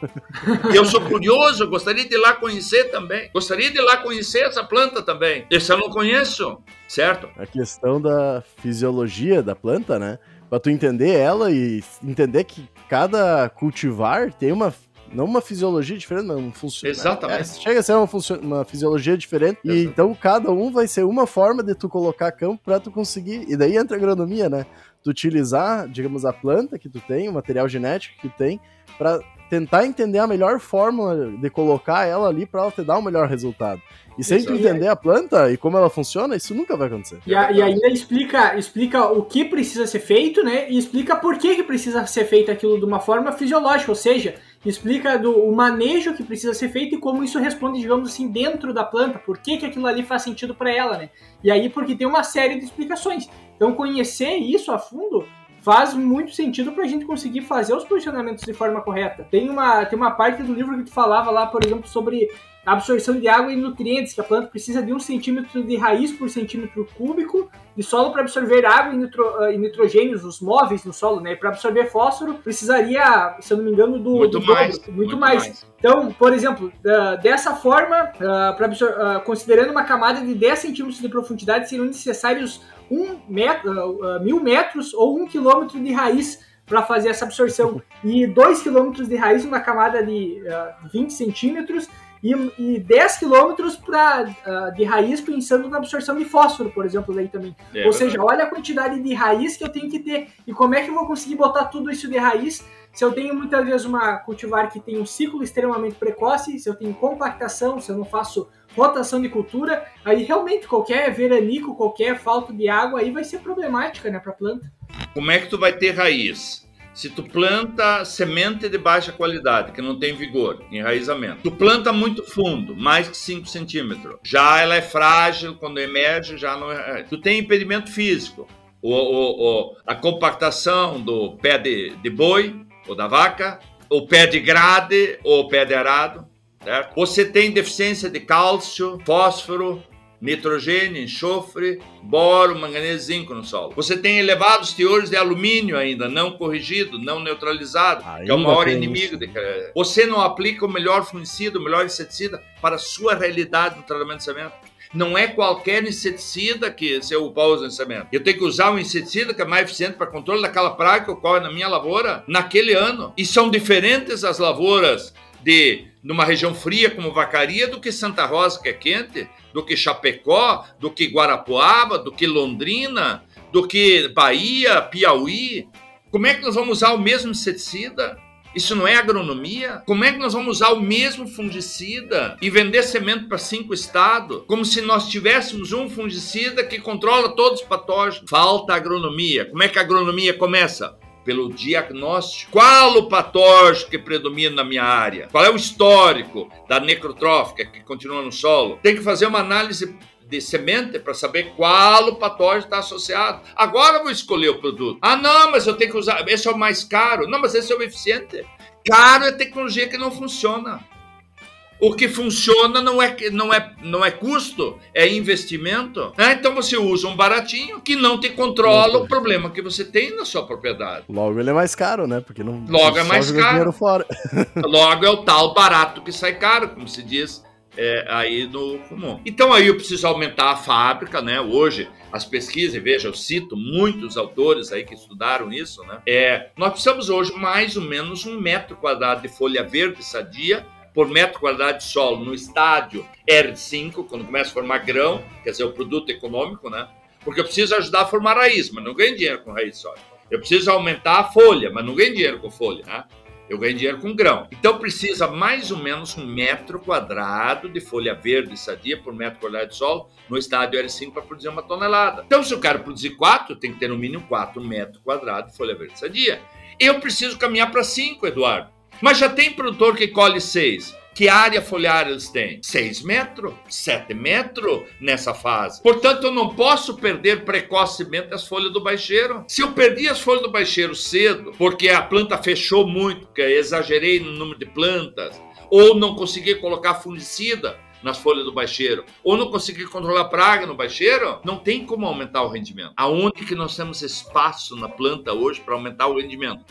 Eu sou curioso, gostaria de ir lá conhecer também. Gostaria de ir lá conhecer essa planta também. Esse eu não conheço, certo? A questão da fisiologia da planta, né? Para tu entender ela e entender que cada cultivar tem uma não uma fisiologia diferente, mas um funcionamento. Exatamente. É, chega a ser uma, uma fisiologia diferente. E então cada um vai ser uma forma de tu colocar campo para tu conseguir. E daí entra a agronomia, né? Tu utilizar, digamos, a planta que tu tem, o material genético que tu tem, para tentar entender a melhor fórmula de colocar ela ali para ela te dar o um melhor resultado. E sem tu entender a planta e como ela funciona, isso nunca vai acontecer. E, a, e, ainda explica, explica o que precisa ser feito, né? E explica por que, que precisa ser feito aquilo de uma forma fisiológica, ou seja, explica do, o manejo que precisa ser feito e como isso responde, digamos assim, dentro da planta, por que, que aquilo ali faz sentido para ela, né? E aí, porque tem uma série de explicações. Então, conhecer isso a fundo faz muito sentido para a gente conseguir fazer os posicionamentos de forma correta. Tem uma, tem uma parte do livro que tu falava lá, por exemplo, sobre absorção de água e nutrientes, que a planta precisa de um centímetro de raiz por centímetro cúbico de solo para absorver água e, nitro, e, nitrogênios, os móveis no solo, né? Para absorver fósforo, precisaria, se eu não me engano, do muito, do mais, dobro, muito, muito mais. mais. Então, por exemplo, dessa forma, considerando uma camada de 10 centímetros de profundidade, seriam necessários um metro, mil metros ou um quilômetro de raiz para fazer essa absorção e 2 quilômetros de raiz numa camada de 20 centímetros e, e 10 quilômetros uh, de raiz pensando na absorção de fósforo, por exemplo, daí também. É, Ou seja, olha a quantidade de raiz que eu tenho que ter e como é que eu vou conseguir botar tudo isso de raiz se eu tenho muitas vezes uma cultivar que tem um ciclo extremamente precoce, se eu tenho compactação, se eu não faço rotação de cultura, aí realmente qualquer veranico, qualquer falta de água aí vai ser problemática, né, para a planta. Como é que tu vai ter raiz? Se tu planta semente de baixa qualidade, que não tem vigor, enraizamento, tu planta muito fundo, mais que 5 centímetros, já ela é frágil, quando emerge, já não é. Tu tem impedimento físico, o, o, o, a compactação do pé de, de boi ou da vaca, o pé de grade ou pé de arado. Certo? Você tem deficiência de cálcio, fósforo, nitrogênio, enxofre, boro, manganês, zinco no solo. Você tem elevados teores de alumínio ainda, não corrigido, não neutralizado, ainda que é o maior inimigo. De... Você não aplica o melhor fungicida, o melhor inseticida para a sua realidade no tratamento de semente. Não é qualquer inseticida que você usa no semente. Eu tenho que usar um inseticida que é mais eficiente para controle daquela praga que ocorre na minha lavoura naquele ano. E são diferentes as lavouras de numa região fria como Vacaria do que Santa Rosa, que é quente, do que Chapecó, do que Guarapuava, do que Londrina, do que Bahia, Piauí. Como é que nós vamos usar o mesmo inseticida? Isso não é agronomia? Como é que nós vamos usar o mesmo fungicida e vender semente para cinco estados? Como se nós tivéssemos um fungicida que controla todos os patógenos. Falta agronomia. Como é que a agronomia começa? Pelo diagnóstico. Qual o patógeno que predomina na minha área? Qual é o histórico da necrotrófica que continua no solo? Tem que fazer uma análise de semente para saber qual o patógeno está associado. Agora eu vou escolher o produto. Ah, não, mas eu tenho que usar. Esse é o mais caro. Não, mas esse é o eficiente. Caro é tecnologia que não funciona. O que funciona não é, não é, não é custo, é investimento. Né? Então você usa um baratinho que não te controla o problema que você tem na sua propriedade. Logo ele é mais caro, né? Porque não. Logo é mais caro. Fora. Logo é o tal barato que sai caro, como se diz é, aí no comum. Então aí eu preciso aumentar a fábrica, né? Hoje as pesquisas, veja, eu cito muitos autores aí que estudaram isso, né? É, nós precisamos hoje mais ou menos um metro quadrado de folha verde sadia por metro quadrado de solo no estádio R5, quando começa a formar grão, quer dizer, o produto econômico, né? Porque eu preciso ajudar a formar raiz, mas não ganho dinheiro com raiz só. Eu preciso aumentar a folha, mas não ganho dinheiro com folha, né? Eu ganho dinheiro com grão. Então precisa mais ou menos um metro quadrado de folha verde sadia por metro quadrado de solo no estádio R5 para produzir uma tonelada. Então, se eu quero produzir quatro, tem que ter no mínimo quatro metros quadrados de folha verde sadia. Eu preciso caminhar para cinco, Eduardo. Mas já tem produtor que colhe seis. Que área foliar eles têm? 6 metros, 7 metros nessa fase. Portanto, eu não posso perder precocemente as folhas do baixeiro. Se eu perdi as folhas do baixeiro cedo, porque a planta fechou muito, porque exagerei no número de plantas, ou não consegui colocar fungicida nas folhas do baixeiro, ou não consegui controlar praga no baixeiro, não tem como aumentar o rendimento. Aonde que nós temos espaço na planta hoje para aumentar o rendimento?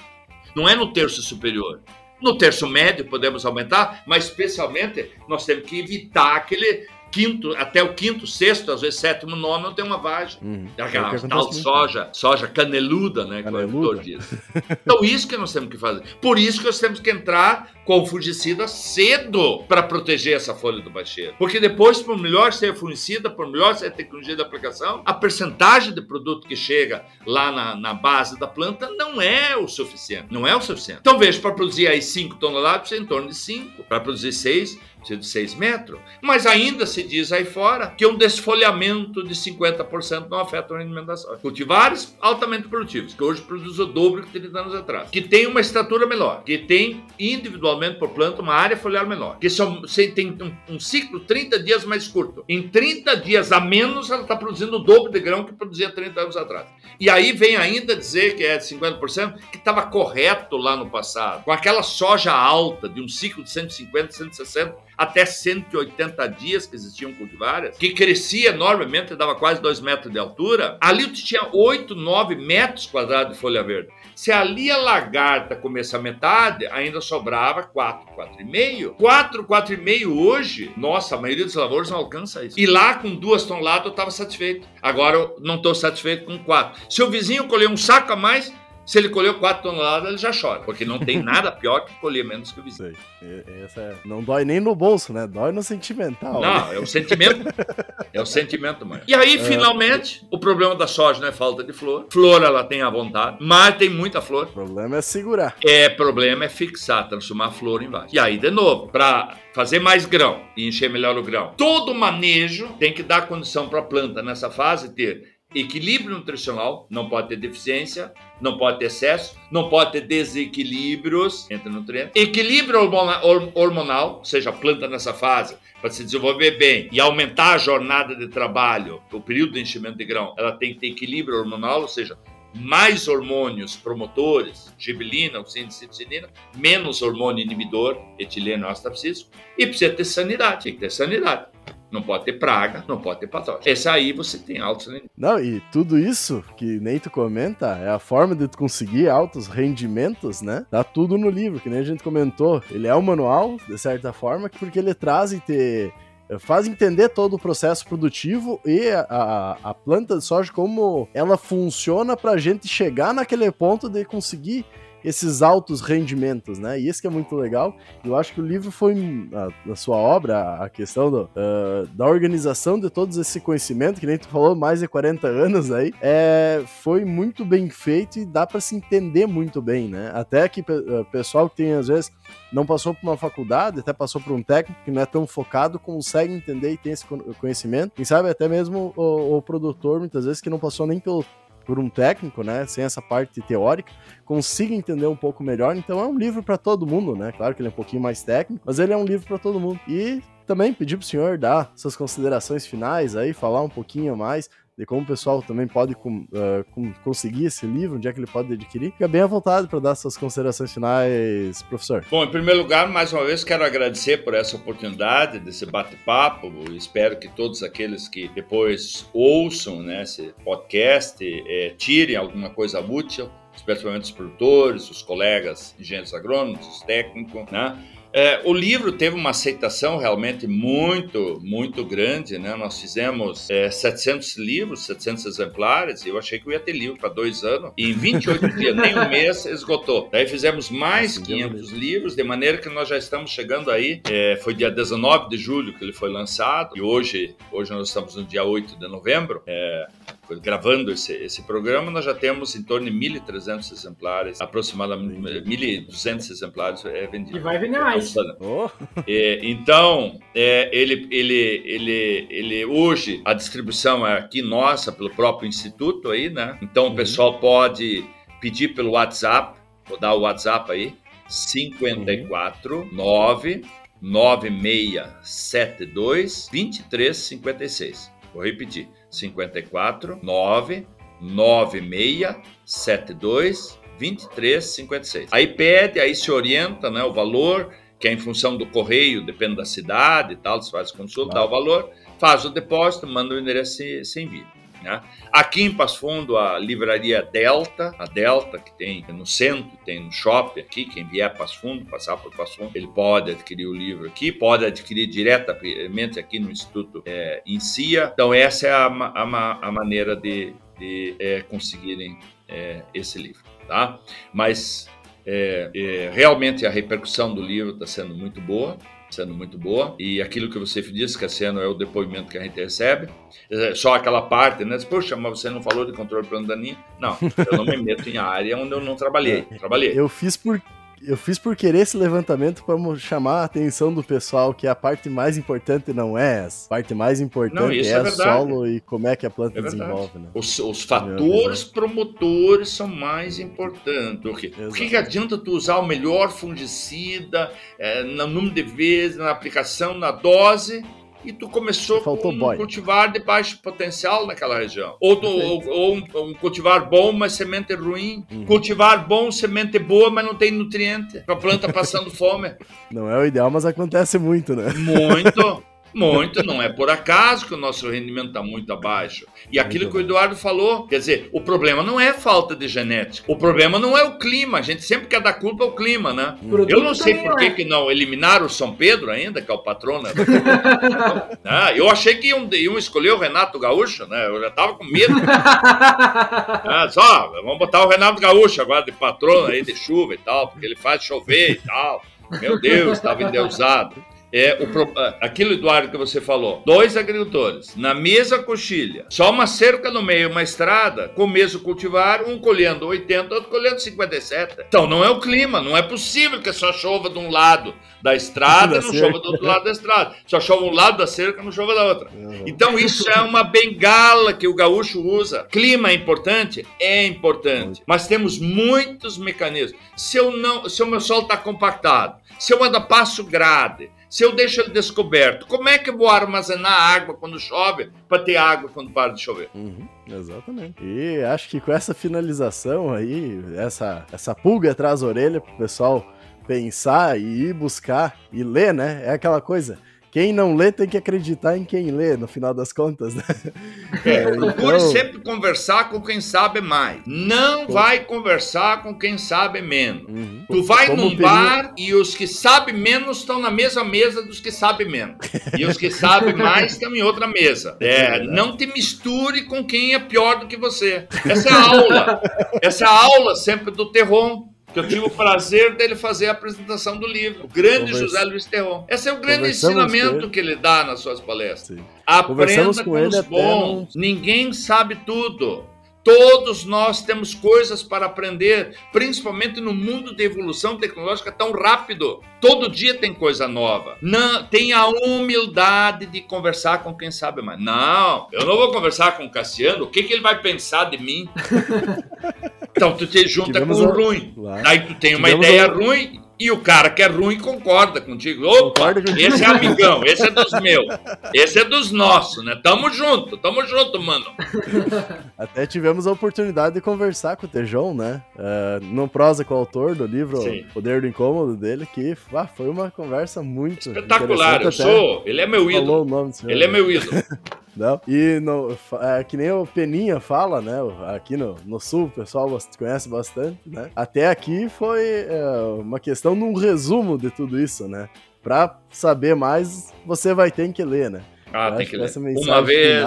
Não é no terço superior, no terço médio podemos aumentar, mas especialmente nós temos que evitar aquele quinto, até o quinto, sexto, às vezes sétimo, nono, tem uma vagem. Uhum. Aquela é tal soja, soja caneluda, né? Caneluda. Que o diz. Então, isso que nós temos que fazer. Por isso que nós temos que entrar com fungicida cedo para proteger essa folha do baixeiro. Porque depois, por melhor ser fungicida, por melhor ser a tecnologia de aplicação, a percentagem de produto que chega lá na, na base da planta não é o suficiente. Não é o suficiente. Então, veja, para produzir aí 5 toneladas, precisa em torno de 5. Para produzir 6, precisa de 6 metros. Mas ainda se diz aí fora que um desfolhamento de 50% não afeta o rendimento da soja. Cultivares altamente produtivos, que hoje produzem o dobro que 30 anos atrás, que tem uma estatura menor, que tem individualmente por planta uma área foliar menor, que são, tem um, um ciclo 30 dias mais curto. Em 30 dias a menos, ela está produzindo o dobro de grão que produzia 30 anos atrás. E aí vem ainda dizer que é de 50%, que estava correto lá no passado, com aquela soja alta de um ciclo de 150, 160 até 180 dias que existiam cultivares, que crescia enormemente, dava quase 2 metros de altura, ali tu tinha 8, 9 metros quadrados de folha verde. Se ali a lagarta começa a metade, ainda sobrava 4, 4,5. 4, 4,5 hoje, nossa, a maioria dos lavouros não alcança isso. E lá com duas toneladas eu estava satisfeito. Agora eu não estou satisfeito com 4. Se o vizinho colher um saco a mais, se ele colheu 4 toneladas, ele já chora, porque não tem nada pior que colher menos que o vizinho. É... Não dói nem no bolso, né? Dói no sentimental. Não, né? é o sentimento. é o sentimento, mãe. E aí, é... finalmente, o problema da soja não é falta de flor. Flor, ela tem à vontade, mas tem muita flor. O problema é segurar. É, problema é fixar, transformar a flor em vaso. E aí, de novo, para fazer mais grão e encher melhor o grão, todo manejo tem que dar condição para a planta nessa fase ter equilíbrio nutricional, não pode ter deficiência, não pode ter excesso, não pode ter desequilíbrios entre nutrientes. Equilíbrio hormonal, ou seja, a planta nessa fase, para se desenvolver bem e aumentar a jornada de trabalho, o período de enchimento de grão, ela tem que ter equilíbrio hormonal, ou seja, mais hormônios promotores, gibilina, oxinicitinina, menos hormônio inibidor, etileno, ácido e precisa ter sanidade, tem que ter sanidade. Não pode ter praga, não pode ter patógeno. Esse aí você tem altos rendimentos. Não, e tudo isso que nem tu comenta é a forma de tu conseguir altos rendimentos, né? Tá tudo no livro, que nem a gente comentou. Ele é um manual, de certa forma, porque ele traz e te faz entender todo o processo produtivo e a, a, a planta de soja, como ela funciona para a gente chegar naquele ponto de conseguir esses altos rendimentos, né? E isso que é muito legal. Eu acho que o livro foi, a, a sua obra, a questão do, uh, da organização de todo esse conhecimento, que nem tu falou, mais de 40 anos aí, é, foi muito bem feito e dá para se entender muito bem, né? Até que o pessoal que tem, às vezes, não passou por uma faculdade, até passou por um técnico que não é tão focado, consegue entender e tem esse conhecimento. Quem sabe até mesmo o, o produtor, muitas vezes, que não passou nem pelo por um técnico, né, sem essa parte teórica, consiga entender um pouco melhor. Então é um livro para todo mundo, né? Claro que ele é um pouquinho mais técnico, mas ele é um livro para todo mundo. E também pedir pro senhor dar suas considerações finais aí, falar um pouquinho mais de como o pessoal também pode uh, conseguir esse livro, onde é que ele pode adquirir. Fica bem à vontade para dar suas considerações finais, professor. Bom, em primeiro lugar, mais uma vez, quero agradecer por essa oportunidade desse bate-papo. Espero que todos aqueles que depois ouçam né, esse podcast é, tirem alguma coisa útil, especialmente os produtores, os colegas engenheiros agrônomos, os técnicos, né? É, o livro teve uma aceitação realmente muito, muito grande, né? Nós fizemos é, 700 livros, 700 exemplares, e eu achei que eu ia ter livro para dois anos, e em 28 dias, nem um mês, esgotou. Daí fizemos mais assim, 500 livros, de maneira que nós já estamos chegando aí, é, foi dia 19 de julho que ele foi lançado, e hoje, hoje nós estamos no dia 8 de novembro, é, gravando esse, esse programa, nós já temos em torno de 1.300 exemplares, aproximadamente 1.200 exemplares é, vendidos. E vai vender mais. Oh. É, então, é, ele, ele, ele, ele, hoje, a distribuição é aqui nossa, pelo próprio Instituto aí, né? Então, uhum. o pessoal pode pedir pelo WhatsApp, vou dar o WhatsApp aí, 54 uhum. 9 9672 2356. Vou repetir. 54 9 96 72 23 56. Aí pede, aí se orienta, né, o valor, que é em função do correio, depende da cidade e tal, você faz consulta, dá o valor, faz o depósito, manda o endereço e se envia. Né? Aqui em Passo Fundo, a livraria Delta, a Delta, que tem no centro, tem no shopping aqui, quem vier Passo Fundo, passar por Passo Fundo, ele pode adquirir o livro aqui, pode adquirir diretamente aqui no Instituto é, Cia. Então, essa é a, a, a maneira de, de é, conseguirem é, esse livro. Tá? Mas é, é, realmente a repercussão do livro está sendo muito boa sendo muito boa. E aquilo que você disse, Cassiano, é o depoimento que a gente recebe. É só aquela parte, né? Poxa, mas você não falou de controle plano daninho? Não, eu não me meto em área onde eu não trabalhei. Trabalhei. Eu fiz por eu fiz por querer esse levantamento para chamar a atenção do pessoal que a parte mais importante não é essa. A parte mais importante não, é, é o solo e como é que a planta é desenvolve. Né? Os, os fatores promotores são mais importantes. Porque, por que, que adianta tu usar o melhor fungicida é, no número de vezes, na aplicação, na dose, e tu começou com um boy. cultivar de baixo potencial naquela região. Ou, tu, ou, ou um, um, cultivar bom, mas semente ruim. Uhum. Cultivar bom, semente boa, mas não tem nutriente. A planta passando fome. Não é o ideal, mas acontece muito, né? Muito. Muito, não é por acaso que o nosso rendimento está muito abaixo. E aquilo que o Eduardo falou, quer dizer, o problema não é falta de genética, o problema não é o clima, a gente sempre quer dar culpa ao clima, né? Eu não sei por que, é. que não eliminaram o São Pedro ainda, que é o patrono. Né? ah, eu achei que iam, iam escolher o Renato Gaúcho, né? Eu já tava com medo. ah, só, vamos botar o Renato Gaúcho agora de patrono aí de chuva e tal, porque ele faz chover e tal. Meu Deus, estava endeusado é o, aquilo, Eduardo, que você falou. Dois agricultores, na mesma coxilha, só uma cerca no meio, uma estrada, com o mesmo cultivar, um colhendo 80, outro colhendo 57. Então não é o clima, não é possível que só chova de um lado da estrada e não chova do outro lado da estrada. Só chova um lado da cerca, não chova da outra. Uhum. Então isso é uma bengala que o gaúcho usa. Clima é importante? É importante. Mas temos muitos mecanismos. Se, eu não, se o meu solo está compactado, se eu ainda passo grade, se eu deixo ele descoberto, como é que eu vou armazenar água quando chove para ter água quando para de chover? Uhum, exatamente. E acho que com essa finalização aí, essa, essa pulga atrás da orelha pro pessoal pensar e ir buscar e ler, né? É aquela coisa. Quem não lê tem que acreditar em quem lê, no final das contas, né? É, procure então... sempre conversar com quem sabe mais. Não vai conversar com quem sabe menos. Uhum. Tu vai Como num bar e os que sabem menos estão na mesma mesa dos que sabem menos. E os que sabem mais estão em outra mesa. É, é não te misture com quem é pior do que você. Essa é a aula. Essa é a aula sempre do terror que eu tive o prazer dele fazer a apresentação do livro, o grande Conversa... José Luiz Terron. Esse é o grande ensinamento que ele dá nas suas palestras. Sim. Aprenda com, com os bons. Ninguém sabe tudo. Todos nós temos coisas para aprender, principalmente no mundo de evolução tecnológica tão rápido. Todo dia tem coisa nova. Não, tenha a humildade de conversar com quem sabe mais. Não, eu não vou conversar com o Cassiano. O que, que ele vai pensar de mim? então tu te junta Tivemos com o ruim. Aí tu tem uma Tivemos ideia ruim e o cara que é ruim concorda contigo. Opa, concorda esse é amigão, esse é dos meus, esse é dos nossos, né? Tamo junto, tamo junto, mano. Até tivemos a oportunidade de conversar com o Tejão, né? Uh, no prosa com o autor do livro Sim. Poder do Incômodo dele, que ah, foi uma conversa muito espetacular. Eu sou, ele é meu ídolo. Ele é meu ídolo. Não? E no, é, que nem o Peninha fala, né? Aqui no, no sul, o pessoal conhece bastante, né? Até aqui foi é, uma questão num resumo de tudo isso, né? Pra saber mais, você vai ter que ler, né? Ah, tem que ler. Uma vez,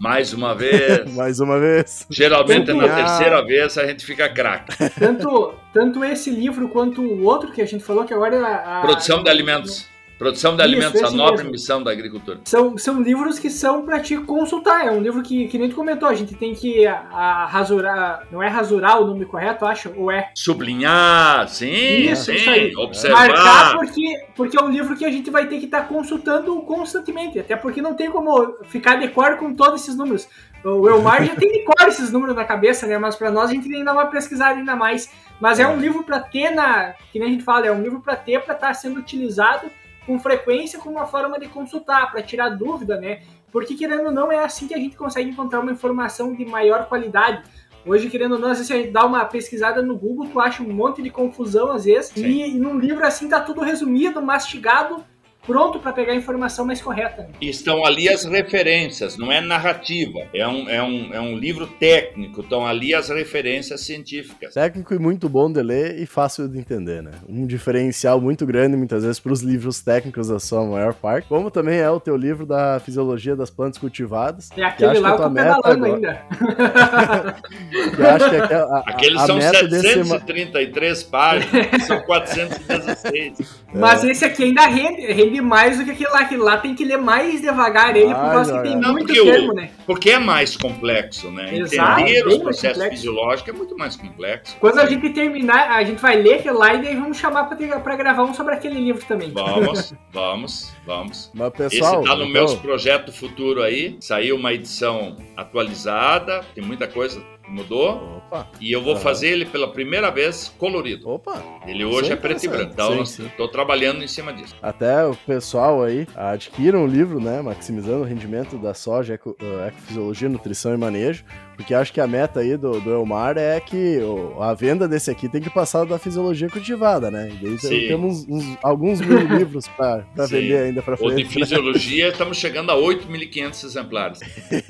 mais uma vez. mais uma vez. Geralmente tanto, na terceira vez a gente fica craque. Tanto, tanto esse livro quanto o outro que a gente falou que agora... A, Produção de alimentos. Produção de Isso, alimentos, a nobre mesmo. missão da agricultura. São, são livros que são para te consultar. É um livro que, que nem tu comentou, a gente tem que a, a rasurar. Não é rasurar o nome correto, acho? Ou é? Sublinhar, sim, isso, sim. Isso observar. Marcar, porque, porque é um livro que a gente vai ter que estar tá consultando constantemente. Até porque não tem como ficar de cor com todos esses números. O Elmar já tem de cor esses números na cabeça, né? Mas para nós a gente tem que dar uma pesquisada ainda mais. Mas é um livro para ter na. Que nem a gente fala, é um livro para ter, para estar tá sendo utilizado com frequência como uma forma de consultar, para tirar dúvida, né? Porque, querendo ou não, é assim que a gente consegue encontrar uma informação de maior qualidade. Hoje, querendo ou não, às vezes você dá uma pesquisada no Google, tu acha um monte de confusão, às vezes, e, e num livro assim tá tudo resumido, mastigado, pronto para pegar a informação mais correta. Estão ali as referências, não é narrativa, é um, é um, é um livro técnico, estão ali as referências científicas. Técnico e muito bom de ler e fácil de entender, né? Um diferencial muito grande, muitas vezes, para os livros técnicos da sua maior parte, como também é o teu livro da Fisiologia das Plantas Cultivadas. É aquele lá que eu tô pedalando ainda. eu acho que a, a, Aqueles a são 733 desse... páginas, são 416. Mas é. esse aqui ainda rende, rende mais do que aquele lá. Aquele lá tem que ler mais devagar ele, por causa que tem não, muito termo, o, né? Porque é mais complexo, né? Exato, Entender os processos fisiológicos é muito mais complexo. Quando a gente terminar, a gente vai ler aquele lá e daí vamos chamar pra, pra gravar um sobre aquele livro também. Vamos, vamos, vamos. Mas, pessoal, Esse tá no então... meu projeto futuro aí. Saiu uma edição atualizada, tem muita coisa mudou. Opa. E eu vou uhum. fazer ele pela primeira vez colorido. Opa. Ele hoje é preto e branco. Então, estou trabalhando em cima disso. Até o pessoal aí adquiram o livro, né? Maximizando o rendimento da soja, uh, ecofisiologia, nutrição e manejo. Porque acho que a meta aí do, do Elmar é que o, a venda desse aqui tem que passar da fisiologia cultivada, né? E daí temos uns, alguns mil livros para vender ainda para frente. O de fisiologia, estamos chegando a 8.500 exemplares.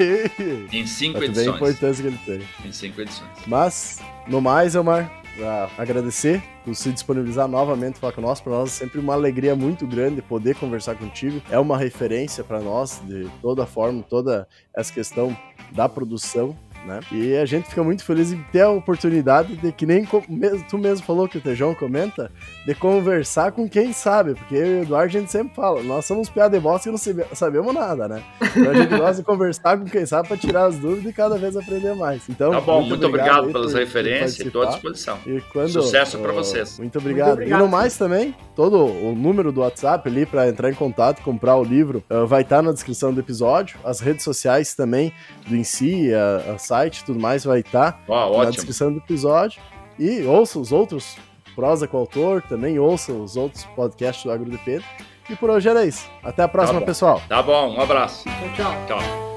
em cinco Mas edições. a importância que ele tem. Em cinco edições. Mas, no mais, Elmar, agradecer por se disponibilizar novamente falar com nós. Para nós é sempre uma alegria muito grande poder conversar contigo. É uma referência para nós de toda forma, toda essa questão da produção né? E a gente fica muito feliz em ter a oportunidade de, que nem tu mesmo falou que o Tejão comenta, de conversar com quem sabe, porque eu e o Eduardo a gente sempre fala, nós somos piada de bosta e não sabemos nada, né? Então a gente gosta de conversar com quem sabe para tirar as dúvidas e cada vez aprender mais. Então, tá bom, muito, muito obrigado, obrigado pelas por, referências, estou à disposição. E quando, Sucesso para vocês. Muito obrigado. muito obrigado. E no mais também, todo o número do WhatsApp ali para entrar em contato, comprar o livro, uh, vai estar tá na descrição do episódio, as redes sociais também do Insi, a, a site e tudo mais vai estar tá na descrição do episódio. E ouça os outros Prosa com o Autor, também ouça os outros podcasts do AgroDP. E por hoje era isso. Até a próxima, tá pessoal. Tá bom, um abraço. Tchau, tchau. Tchau.